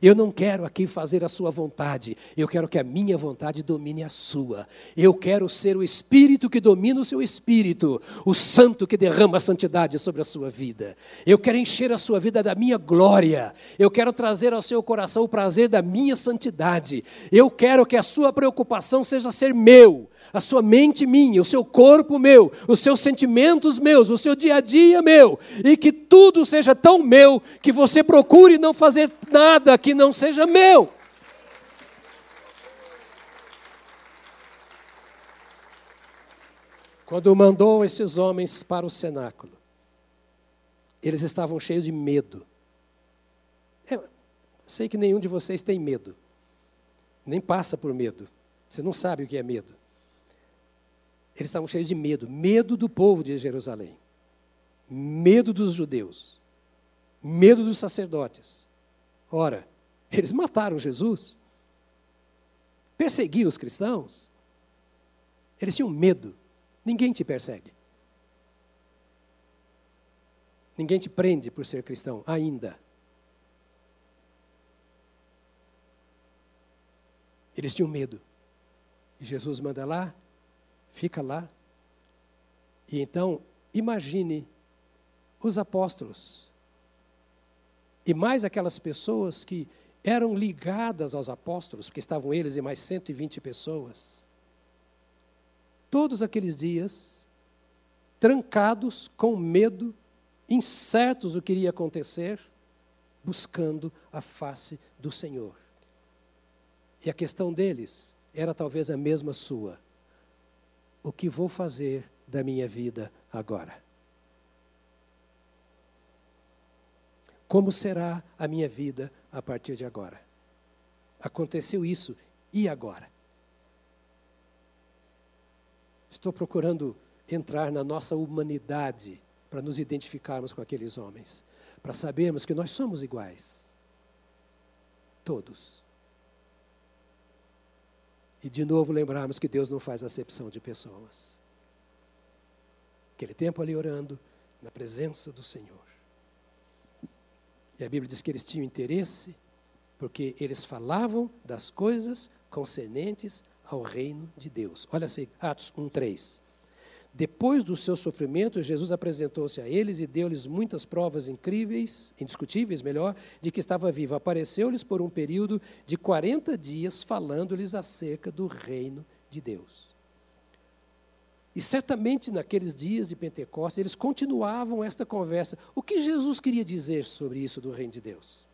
Eu não quero aqui fazer a sua vontade, eu quero que a minha vontade domine a sua. Eu quero ser o espírito que domina o seu espírito, o santo que derrama a santidade sobre a sua vida. Eu quero encher a sua vida da minha glória. Eu quero trazer ao seu coração o prazer da minha santidade. Eu quero que a sua preocupação seja ser meu a sua mente minha, o seu corpo meu, os seus sentimentos meus, o seu dia a dia meu, e que tudo seja tão meu que você procure não fazer nada que não seja meu. Quando mandou esses homens para o cenáculo, eles estavam cheios de medo. É, sei que nenhum de vocês tem medo, nem passa por medo. Você não sabe o que é medo. Eles estavam cheios de medo medo do povo de Jerusalém, medo dos judeus, medo dos sacerdotes. Ora, eles mataram Jesus, perseguiam os cristãos, eles tinham medo. Ninguém te persegue. Ninguém te prende por ser cristão, ainda. Eles tinham medo. E Jesus manda lá, fica lá. E então, imagine os apóstolos. E mais aquelas pessoas que eram ligadas aos apóstolos, porque estavam eles e mais 120 pessoas. Todos aqueles dias, trancados, com medo, incertos o que iria acontecer, buscando a face do Senhor. E a questão deles era talvez a mesma sua o que vou fazer da minha vida agora? Como será a minha vida a partir de agora? Aconteceu isso, e agora? Estou procurando entrar na nossa humanidade para nos identificarmos com aqueles homens, para sabermos que nós somos iguais. Todos. E de novo lembrarmos que Deus não faz acepção de pessoas. Aquele tempo ali orando, na presença do Senhor. E a Bíblia diz que eles tinham interesse, porque eles falavam das coisas concernentes ao reino de Deus. Olha assim, Atos 1, 3. Depois do seu sofrimento, Jesus apresentou-se a eles e deu-lhes muitas provas incríveis, indiscutíveis, melhor, de que estava vivo. Apareceu-lhes por um período de 40 dias, falando-lhes acerca do reino de Deus. E certamente naqueles dias de Pentecostes, eles continuavam esta conversa. O que Jesus queria dizer sobre isso do reino de Deus?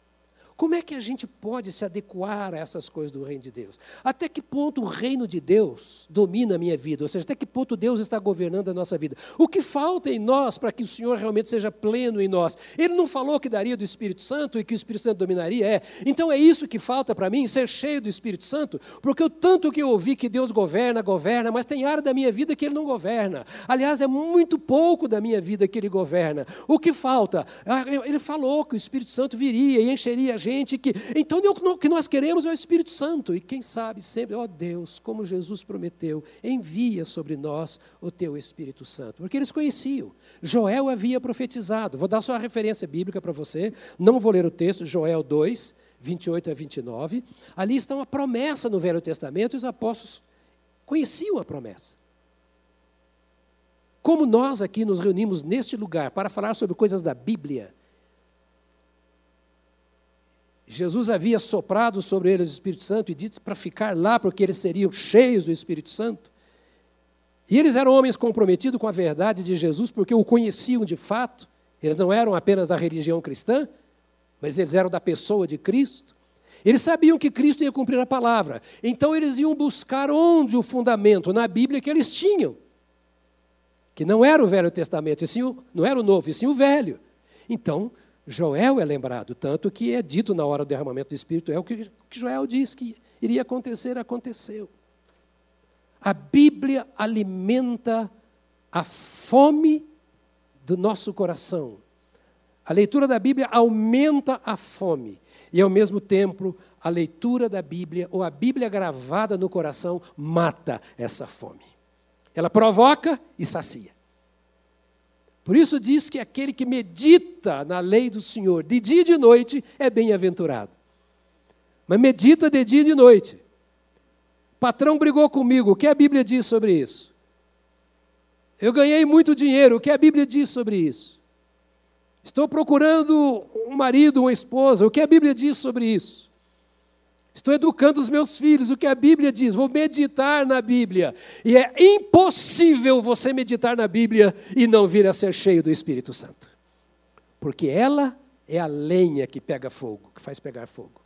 Como é que a gente pode se adequar a essas coisas do reino de Deus? Até que ponto o reino de Deus domina a minha vida? Ou seja, até que ponto Deus está governando a nossa vida? O que falta em nós para que o Senhor realmente seja pleno em nós? Ele não falou que daria do Espírito Santo e que o Espírito Santo dominaria? É. Então é isso que falta para mim, ser cheio do Espírito Santo? Porque o tanto que eu ouvi que Deus governa, governa, mas tem área da minha vida que Ele não governa. Aliás, é muito pouco da minha vida que Ele governa. O que falta? Ah, ele falou que o Espírito Santo viria e encheria a gente que então o que nós queremos é o Espírito Santo e quem sabe sempre, ó oh Deus, como Jesus prometeu, envia sobre nós o teu Espírito Santo, porque eles conheciam. Joel havia profetizado. Vou dar só a referência bíblica para você. Não vou ler o texto, Joel 2, 28 a 29. Ali está uma promessa no Velho Testamento e os apóstolos conheciam a promessa. Como nós aqui nos reunimos neste lugar para falar sobre coisas da Bíblia, Jesus havia soprado sobre eles o Espírito Santo e dito para ficar lá, porque eles seriam cheios do Espírito Santo. E eles eram homens comprometidos com a verdade de Jesus, porque o conheciam de fato. Eles não eram apenas da religião cristã, mas eles eram da pessoa de Cristo. Eles sabiam que Cristo ia cumprir a palavra. Então eles iam buscar onde o fundamento na Bíblia que eles tinham. Que não era o Velho Testamento, e sim o, não era o Novo, e sim o Velho. Então, Joel é lembrado, tanto que é dito na hora do derramamento do Espírito, é o que Joel diz que iria acontecer, aconteceu. A Bíblia alimenta a fome do nosso coração. A leitura da Bíblia aumenta a fome. E, ao mesmo tempo, a leitura da Bíblia, ou a Bíblia gravada no coração, mata essa fome. Ela provoca e sacia. Por isso diz que aquele que medita na lei do Senhor de dia e de noite é bem-aventurado. Mas medita de dia e de noite. O patrão brigou comigo, o que a Bíblia diz sobre isso? Eu ganhei muito dinheiro, o que a Bíblia diz sobre isso? Estou procurando um marido, uma esposa, o que a Bíblia diz sobre isso? Estou educando os meus filhos, o que a Bíblia diz, vou meditar na Bíblia. E é impossível você meditar na Bíblia e não vir a ser cheio do Espírito Santo. Porque ela é a lenha que pega fogo, que faz pegar fogo.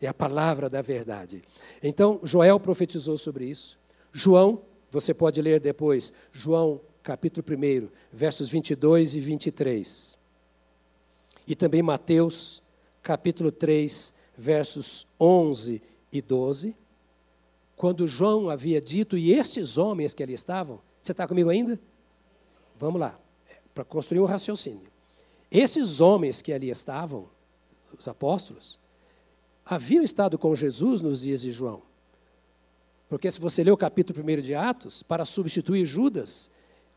É a palavra da verdade. Então, Joel profetizou sobre isso. João, você pode ler depois, João capítulo 1, versos 22 e 23. E também Mateus, capítulo 3, versos 11 e 12, quando João havia dito, e estes homens que ali estavam, você está comigo ainda? Vamos lá, para construir o um raciocínio. Esses homens que ali estavam, os apóstolos, haviam estado com Jesus nos dias de João. Porque se você ler o capítulo 1 de Atos, para substituir Judas,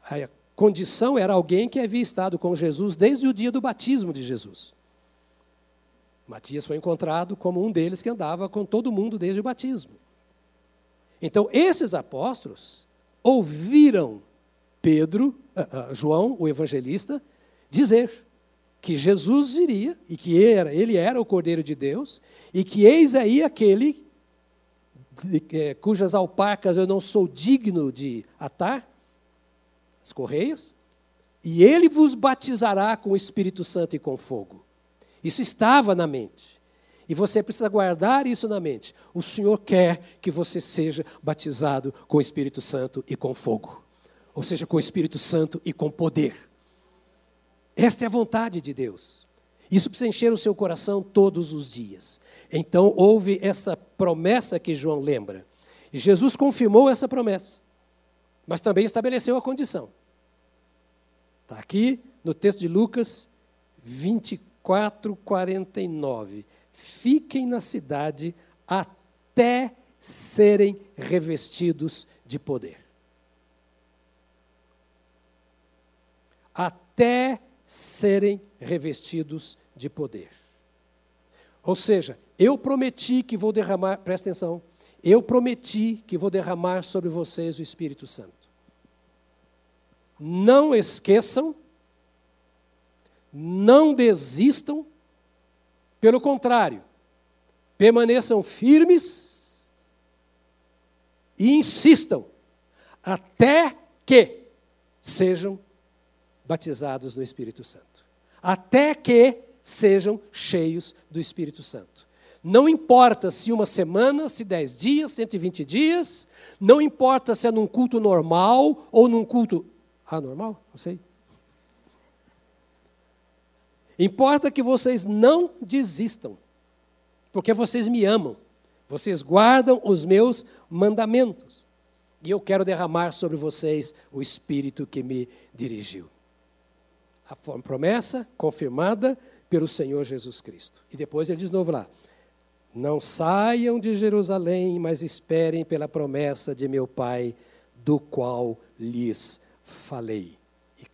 a condição era alguém que havia estado com Jesus desde o dia do batismo de Jesus. Matias foi encontrado como um deles que andava com todo mundo desde o batismo. Então, esses apóstolos ouviram Pedro, uh, uh, João, o evangelista, dizer que Jesus viria e que era, ele era o Cordeiro de Deus e que eis aí aquele é, cujas alpacas eu não sou digno de atar, as correias, e ele vos batizará com o Espírito Santo e com fogo. Isso estava na mente. E você precisa guardar isso na mente. O Senhor quer que você seja batizado com o Espírito Santo e com fogo. Ou seja, com o Espírito Santo e com poder. Esta é a vontade de Deus. Isso precisa encher o seu coração todos os dias. Então houve essa promessa que João lembra. E Jesus confirmou essa promessa, mas também estabeleceu a condição. Está aqui no texto de Lucas 24, 49. Fiquem na cidade até serem revestidos de poder. Até serem revestidos de poder. Ou seja, eu prometi que vou derramar, presta atenção, eu prometi que vou derramar sobre vocês o Espírito Santo. Não esqueçam, não desistam, pelo contrário, permaneçam firmes e insistam até que sejam batizados no Espírito Santo. Até que sejam cheios do Espírito Santo. Não importa se uma semana, se dez dias, 120 dias, não importa se é num culto normal ou num culto anormal, não sei. Importa que vocês não desistam, porque vocês me amam, vocês guardam os meus mandamentos, e eu quero derramar sobre vocês o Espírito que me dirigiu. A promessa confirmada pelo Senhor Jesus Cristo. E depois ele diz de novo lá: Não saiam de Jerusalém, mas esperem pela promessa de meu Pai, do qual lhes falei.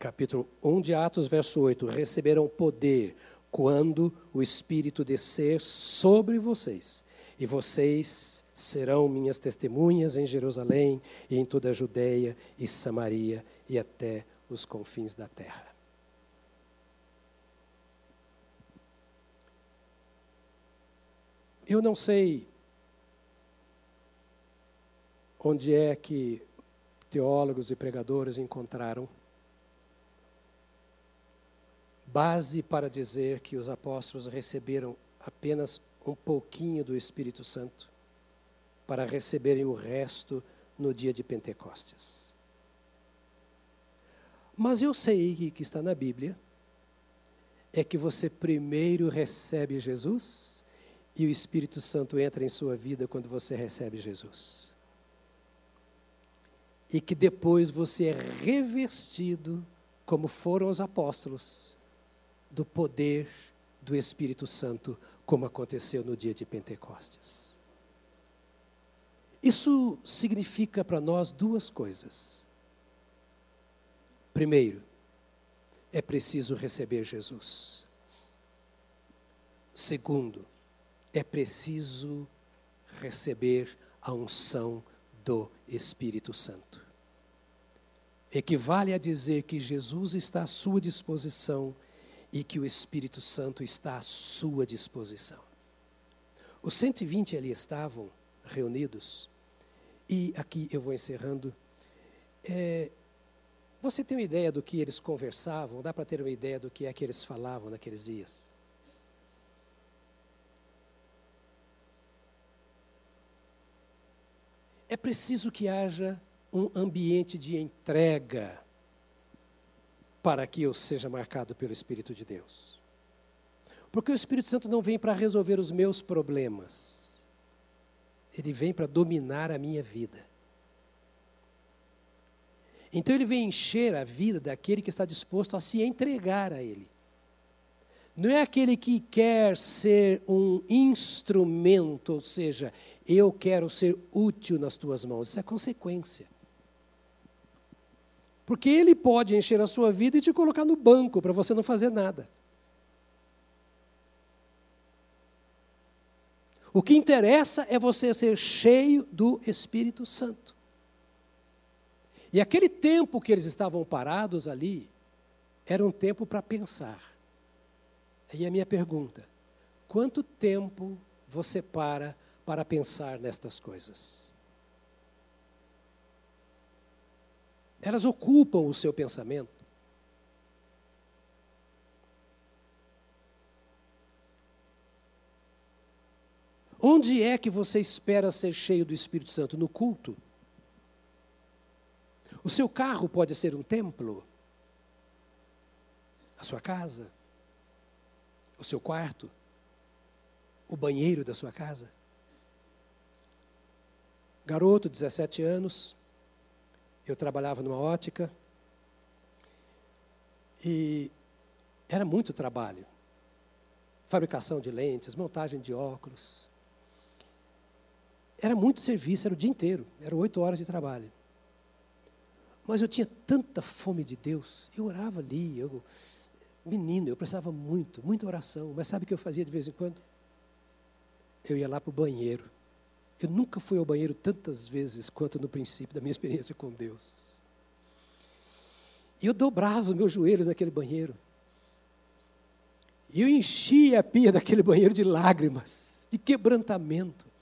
Capítulo 1 de Atos, verso 8: Receberão poder quando o Espírito descer sobre vocês, e vocês serão minhas testemunhas em Jerusalém e em toda a Judéia e Samaria e até os confins da terra. Eu não sei onde é que teólogos e pregadores encontraram base para dizer que os apóstolos receberam apenas um pouquinho do Espírito Santo para receberem o resto no dia de Pentecostes. Mas eu sei que está na Bíblia é que você primeiro recebe Jesus e o Espírito Santo entra em sua vida quando você recebe Jesus. E que depois você é revestido, como foram os apóstolos, do poder do Espírito Santo, como aconteceu no dia de Pentecostes. Isso significa para nós duas coisas. Primeiro, é preciso receber Jesus. Segundo, é preciso receber a unção do Espírito Santo. Equivale a dizer que Jesus está à sua disposição e que o Espírito Santo está à sua disposição. Os 120 ali estavam reunidos, e aqui eu vou encerrando. É, você tem uma ideia do que eles conversavam? Dá para ter uma ideia do que é que eles falavam naqueles dias? É preciso que haja um ambiente de entrega para que eu seja marcado pelo Espírito de Deus. Porque o Espírito Santo não vem para resolver os meus problemas, ele vem para dominar a minha vida. Então ele vem encher a vida daquele que está disposto a se entregar a Ele. Não é aquele que quer ser um instrumento, ou seja, eu quero ser útil nas tuas mãos. Isso é consequência. Porque ele pode encher a sua vida e te colocar no banco para você não fazer nada. O que interessa é você ser cheio do Espírito Santo. E aquele tempo que eles estavam parados ali, era um tempo para pensar. E a minha pergunta: quanto tempo você para para pensar nestas coisas? Elas ocupam o seu pensamento. Onde é que você espera ser cheio do Espírito Santo? No culto? O seu carro pode ser um templo? A sua casa? o seu quarto, o banheiro da sua casa. Garoto, 17 anos, eu trabalhava numa ótica e era muito trabalho. Fabricação de lentes, montagem de óculos. Era muito serviço, era o dia inteiro, eram oito horas de trabalho. Mas eu tinha tanta fome de Deus, eu orava ali, eu, menino, eu precisava muito, muita oração. Mas sabe o que eu fazia de vez em quando? Eu ia lá para o banheiro. Eu nunca fui ao banheiro tantas vezes quanto no princípio da minha experiência com Deus. E eu dobrava os meus joelhos naquele banheiro. E eu enchia a pia daquele banheiro de lágrimas, de quebrantamento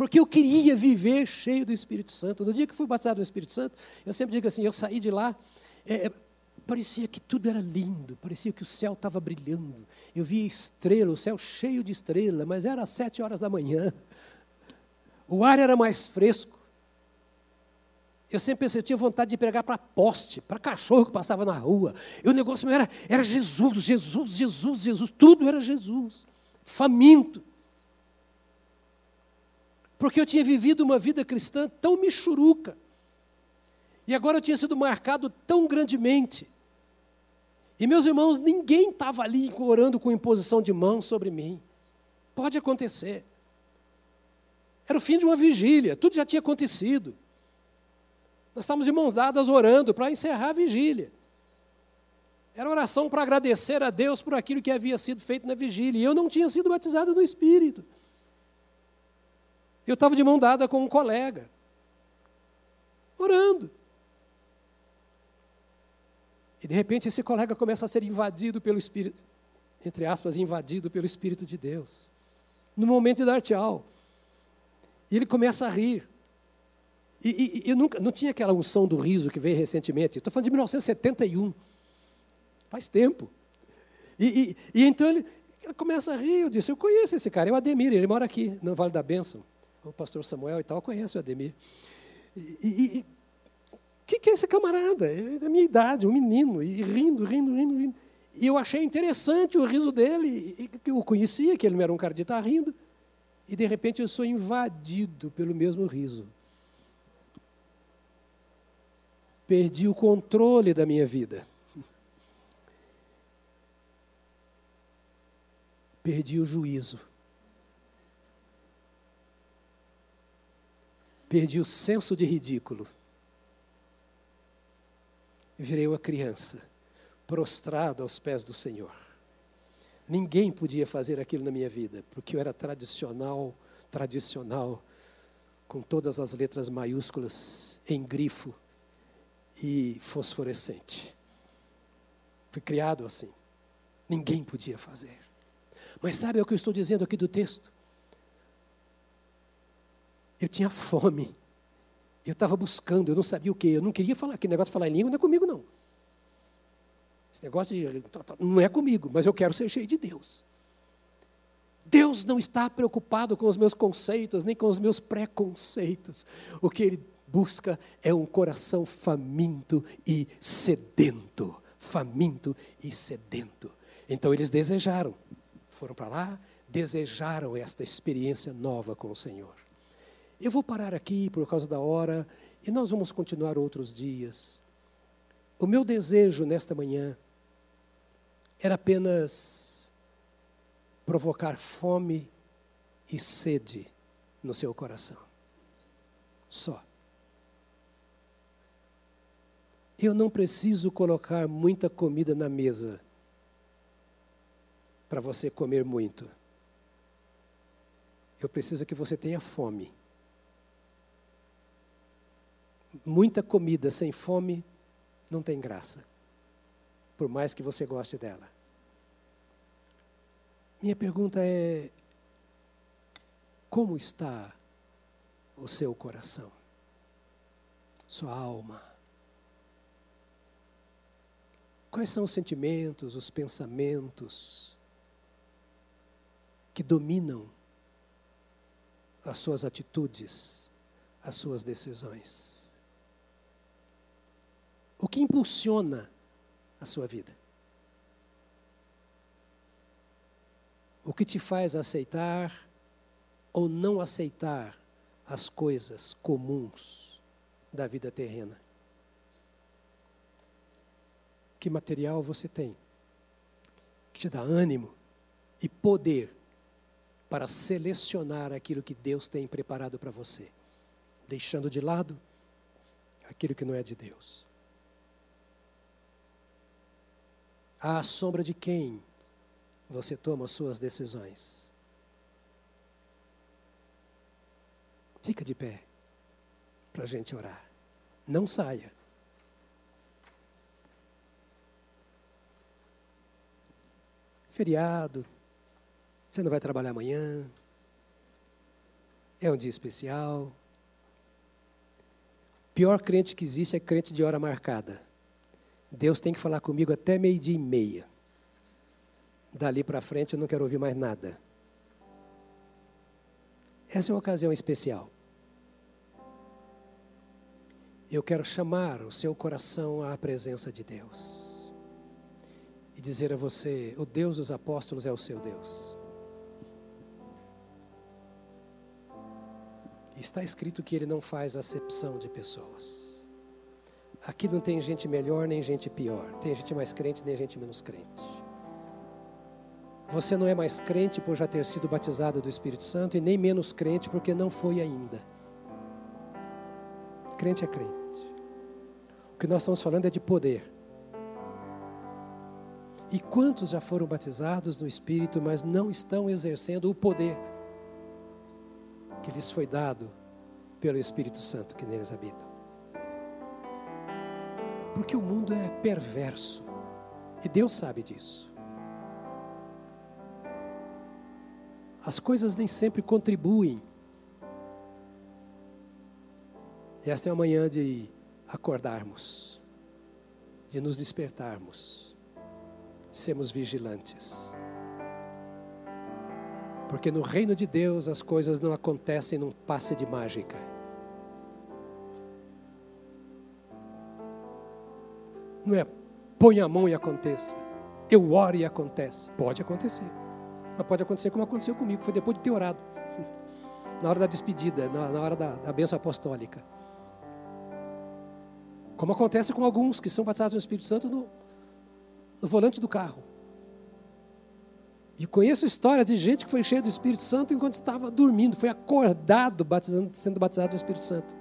porque eu queria viver cheio do Espírito Santo. No dia que fui batizado no Espírito Santo, eu sempre digo assim: eu saí de lá, é, é parecia que tudo era lindo, parecia que o céu estava brilhando. Eu via estrela, o céu cheio de estrela, mas era às sete horas da manhã. O ar era mais fresco. Eu sempre pensei, eu tinha vontade de pregar para poste, para cachorro que passava na rua. E o negócio era, era Jesus, Jesus, Jesus, Jesus, tudo era Jesus. Faminto porque eu tinha vivido uma vida cristã tão michuruca. E agora eu tinha sido marcado tão grandemente. E meus irmãos, ninguém estava ali orando com imposição de mãos sobre mim. Pode acontecer. Era o fim de uma vigília, tudo já tinha acontecido. Nós estávamos de mãos dadas orando para encerrar a vigília. Era oração para agradecer a Deus por aquilo que havia sido feito na vigília. E eu não tinha sido batizado no Espírito. Eu estava de mão dada com um colega, orando. E de repente esse colega começa a ser invadido pelo Espírito, entre aspas, invadido pelo Espírito de Deus. No momento de dar tchau. E ele começa a rir. E, e, e nunca, não tinha aquela unção do riso que veio recentemente. Estou falando de 1971. Faz tempo. E, e, então ele, ele começa a rir. Eu disse: Eu conheço esse cara, é o Ademir, ele mora aqui, no Vale da Bênção o pastor Samuel e tal, conhece o Ademir. E que, que é esse camarada? Ele é da minha idade, um menino, e rindo, rindo, rindo, rindo. E eu achei interessante o riso dele, que eu conhecia, que ele não era um cara de estar rindo. E de repente eu sou invadido pelo mesmo riso. Perdi o controle da minha vida. [laughs] Perdi o juízo. Perdi o senso de ridículo. Virei uma criança, prostrado aos pés do Senhor. Ninguém podia fazer aquilo na minha vida, porque eu era tradicional, tradicional, com todas as letras maiúsculas, em grifo e fosforescente. Fui criado assim. Ninguém podia fazer. Mas sabe o que eu estou dizendo aqui do texto? Eu tinha fome. Eu estava buscando, eu não sabia o que. Eu não queria falar. Que negócio de falar em língua não é comigo, não. Esse negócio de, não é comigo, mas eu quero ser cheio de Deus. Deus não está preocupado com os meus conceitos, nem com os meus preconceitos. O que Ele busca é um coração faminto e sedento. Faminto e sedento. Então eles desejaram, foram para lá, desejaram esta experiência nova com o Senhor. Eu vou parar aqui por causa da hora e nós vamos continuar outros dias. O meu desejo nesta manhã era apenas provocar fome e sede no seu coração. Só. Eu não preciso colocar muita comida na mesa para você comer muito. Eu preciso que você tenha fome muita comida sem fome não tem graça, por mais que você goste dela. Minha pergunta é: como está o seu coração, sua alma? Quais são os sentimentos, os pensamentos que dominam as suas atitudes, as suas decisões? O que impulsiona a sua vida? O que te faz aceitar ou não aceitar as coisas comuns da vida terrena? Que material você tem que te dá ânimo e poder para selecionar aquilo que Deus tem preparado para você, deixando de lado aquilo que não é de Deus. À sombra de quem você toma suas decisões? Fica de pé para a gente orar. Não saia. Feriado, você não vai trabalhar amanhã, é um dia especial. Pior crente que existe é crente de hora marcada. Deus tem que falar comigo até meio-dia e meia. Dali para frente eu não quero ouvir mais nada. Essa é uma ocasião especial. Eu quero chamar o seu coração à presença de Deus. E dizer a você: o Deus dos apóstolos é o seu Deus. Está escrito que ele não faz acepção de pessoas. Aqui não tem gente melhor nem gente pior. Tem gente mais crente nem gente menos crente. Você não é mais crente por já ter sido batizado do Espírito Santo e nem menos crente porque não foi ainda. Crente é crente. O que nós estamos falando é de poder. E quantos já foram batizados no Espírito, mas não estão exercendo o poder? que lhes foi dado pelo Espírito Santo que neles habita. Porque o mundo é perverso e Deus sabe disso. As coisas nem sempre contribuem. E esta é a manhã de acordarmos, de nos despertarmos, de sermos vigilantes. Porque no reino de Deus as coisas não acontecem num passe de mágica. Não é põe a mão e aconteça. Eu oro e acontece. Pode acontecer. Mas pode acontecer como aconteceu comigo. Foi depois de ter orado. [laughs] Na hora da despedida, na, hora da, da bênção apostólica. Como acontece com alguns que são batizados no Espírito Santo no, no volante do carro. E conheço histórias de gente que foi cheia do Espírito Santo enquanto estava dormindo, foi acordado batizando, sendo batizado no Espírito Santo.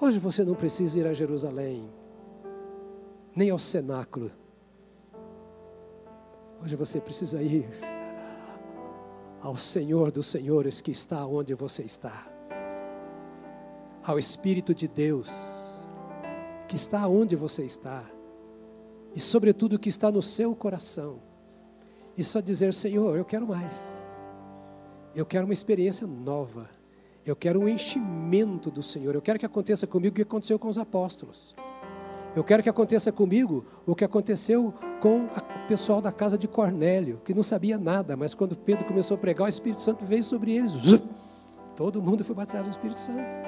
Hoje você não precisa ir a Jerusalém, nem ao cenáculo. Hoje você precisa ir ao Senhor dos Senhores que está onde você está, ao Espírito de Deus que está onde você está e, sobretudo, que está no seu coração e só dizer: Senhor, eu quero mais. Eu quero uma experiência nova. Eu quero um enchimento do Senhor. Eu quero que aconteça comigo o que aconteceu com os apóstolos. Eu quero que aconteça comigo o que aconteceu com o pessoal da casa de Cornélio, que não sabia nada, mas quando Pedro começou a pregar, o Espírito Santo veio sobre eles. Todo mundo foi batizado no Espírito Santo.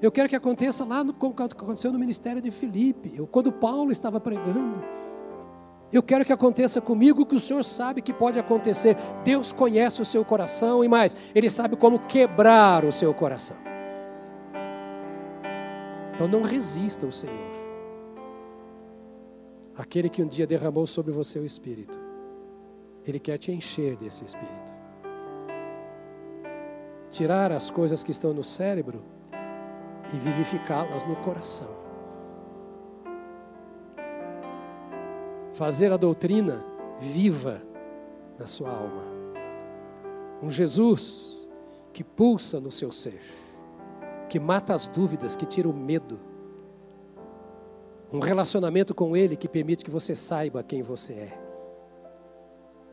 Eu quero que aconteça lá no, como aconteceu no ministério de Filipe, quando Paulo estava pregando. Eu quero que aconteça comigo o que o Senhor sabe que pode acontecer. Deus conhece o seu coração e mais, Ele sabe como quebrar o seu coração. Então não resista ao Senhor. Aquele que um dia derramou sobre você o Espírito, Ele quer te encher desse Espírito. Tirar as coisas que estão no cérebro e vivificá-las no coração. Fazer a doutrina viva na sua alma. Um Jesus que pulsa no seu ser, que mata as dúvidas, que tira o medo. Um relacionamento com Ele que permite que você saiba quem você é.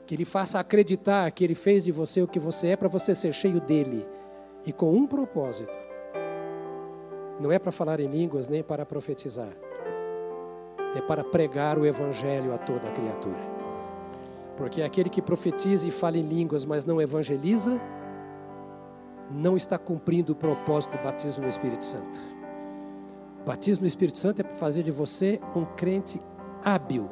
Que Ele faça acreditar que Ele fez de você o que você é para você ser cheio dele. E com um propósito: não é para falar em línguas nem para profetizar é para pregar o Evangelho a toda a criatura. Porque aquele que profetiza e fala em línguas, mas não evangeliza, não está cumprindo o propósito do batismo no Espírito Santo. O batismo no Espírito Santo é para fazer de você um crente hábil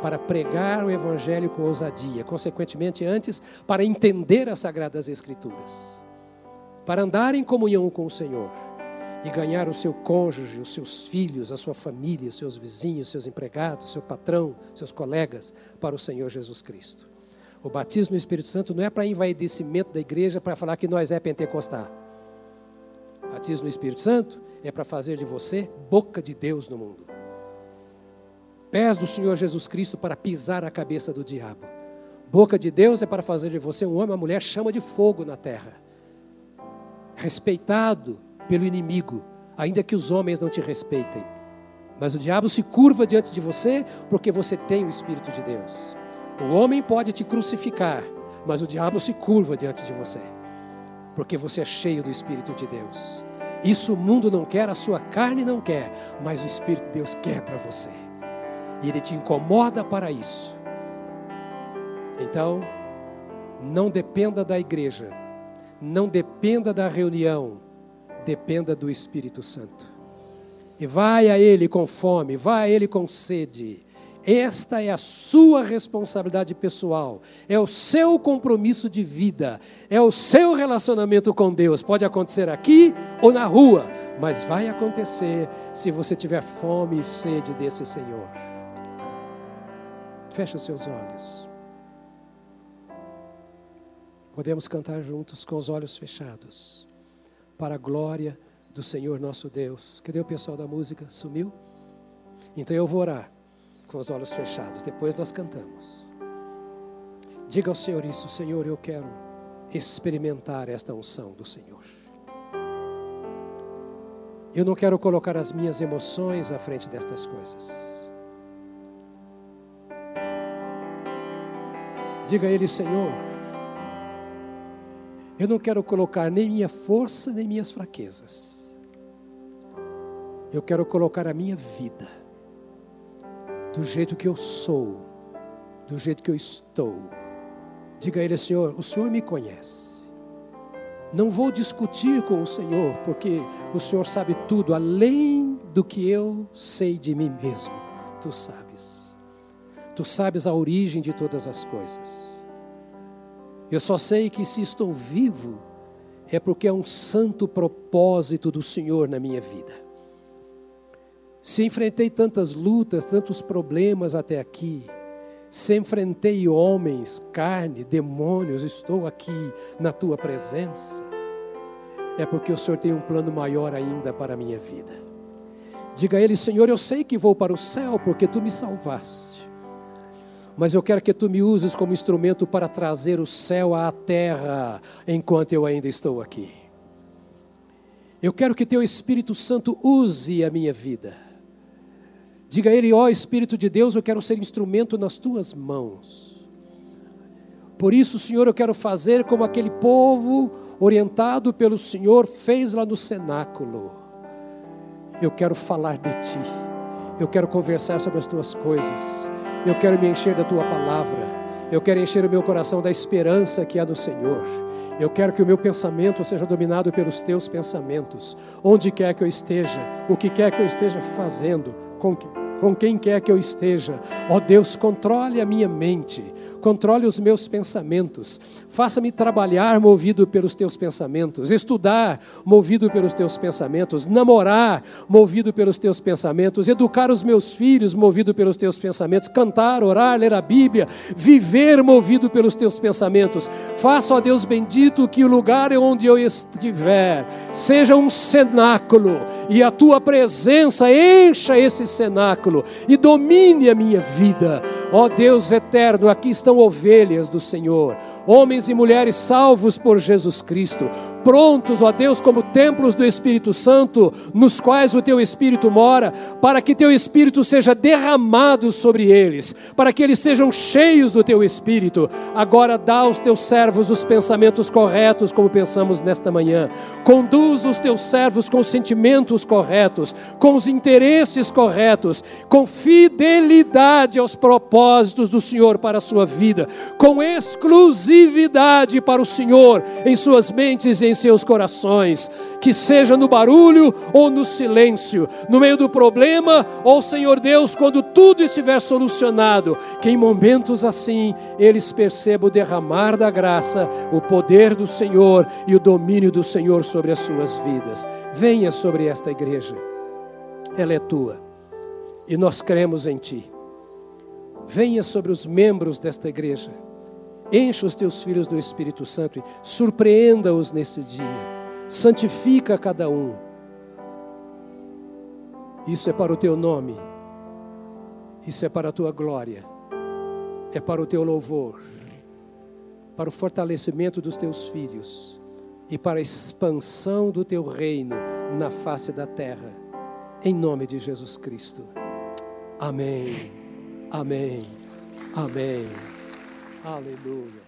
para pregar o Evangelho com ousadia, consequentemente, antes, para entender as Sagradas Escrituras, para andar em comunhão com o Senhor e ganhar o seu cônjuge, os seus filhos, a sua família, os seus vizinhos, seus empregados, seu patrão, seus colegas, para o Senhor Jesus Cristo. O batismo no Espírito Santo não é para envaidecimento da igreja, para falar que nós é pentecostal. Batismo no Espírito Santo é para fazer de você boca de Deus no mundo. Pés do Senhor Jesus Cristo para pisar a cabeça do diabo. Boca de Deus é para fazer de você um homem, uma mulher chama de fogo na terra. Respeitado pelo inimigo, ainda que os homens não te respeitem. Mas o diabo se curva diante de você porque você tem o Espírito de Deus. O homem pode te crucificar, mas o diabo se curva diante de você, porque você é cheio do Espírito de Deus. Isso o mundo não quer, a sua carne não quer, mas o Espírito de Deus quer para você. E ele te incomoda para isso. Então, não dependa da igreja, não dependa da reunião, dependa do Espírito Santo. E vai a Ele com fome, vai a Ele com sede. Esta é a sua responsabilidade pessoal, é o seu compromisso de vida, é o seu relacionamento com Deus. Pode acontecer aqui ou na rua, mas vai acontecer se você tiver fome e sede desse Senhor. Feche os seus olhos. Podemos cantar juntos com os olhos fechados, para a glória do Senhor nosso Deus. Cadê o pessoal da música? Sumiu? Então eu vou orar com os olhos fechados. Depois nós cantamos. Diga ao Senhor isso, Senhor, eu quero experimentar esta unção do Senhor. Eu não quero colocar as minhas emoções à frente destas coisas. Diga a Ele, Senhor, eu não quero colocar nem minha força, nem minhas fraquezas. Eu quero colocar a minha vida do jeito que eu sou, do jeito que eu estou. Diga a Ele, Senhor, o Senhor me conhece. Não vou discutir com o Senhor, porque o Senhor sabe tudo, além do que eu sei de mim mesmo. Tu sabes. Tu sabes a origem de todas as coisas. Eu só sei que se estou vivo, é porque é um santo propósito do Senhor na minha vida. Se enfrentei tantas lutas, tantos problemas até aqui, se enfrentei homens, carne, demônios, estou aqui na tua presença, é porque o Senhor tem um plano maior ainda para a minha vida. Diga a Ele, Senhor, eu sei que vou para o céu porque tu me salvaste, mas eu quero que tu me uses como instrumento para trazer o céu à terra enquanto eu ainda estou aqui. Eu quero que teu Espírito Santo use a minha vida Diga a Ele, ó Espírito de Deus, eu quero ser instrumento nas tuas mãos. Por isso, Senhor, eu quero fazer como aquele povo orientado pelo Senhor fez lá no cenáculo. Eu quero falar de Ti. Eu quero conversar sobre as tuas coisas. Eu quero me encher da tua palavra. Eu quero encher o meu coração da esperança que há no Senhor. Eu quero que o meu pensamento seja dominado pelos teus pensamentos. Onde quer que eu esteja, o que quer que eu esteja fazendo, com que com quem quer que eu esteja. Ó Deus, controle a minha mente, controle os meus pensamentos, faça-me trabalhar movido pelos teus pensamentos, estudar movido pelos teus pensamentos, namorar movido pelos teus pensamentos, educar os meus filhos movido pelos teus pensamentos, cantar, orar, ler a Bíblia, viver movido pelos teus pensamentos. Faça, ó Deus bendito, que o lugar onde eu estiver. Seja um cenáculo e a tua presença encha esse cenáculo e domine a minha vida. Ó Deus eterno, aqui estão são ovelhas do Senhor, homens e mulheres salvos por Jesus Cristo, prontos, ó Deus, como templos do Espírito Santo, nos quais o teu Espírito mora, para que teu Espírito seja derramado sobre eles, para que eles sejam cheios do teu Espírito. Agora dá aos teus servos os pensamentos corretos, como pensamos nesta manhã. Conduz os teus servos com sentimentos corretos, com os interesses corretos, com fidelidade aos propósitos do Senhor para a sua vida com exclusividade para o Senhor, em suas mentes e em seus corações, que seja no barulho ou no silêncio, no meio do problema ou, Senhor Deus, quando tudo estiver solucionado, que em momentos assim eles percebam o derramar da graça, o poder do Senhor e o domínio do Senhor sobre as suas vidas. Venha sobre esta igreja, ela é tua e nós cremos em Ti. Venha sobre os membros desta igreja, encha os teus filhos do Espírito Santo e surpreenda-os nesse dia, santifica cada um. Isso é para o Teu nome, isso é para a Tua glória, é para o Teu louvor, para o fortalecimento dos Teus filhos e para a expansão do Teu reino na face da terra, em nome de Jesus Cristo. Amém. Amém. Amém. Hallelujah.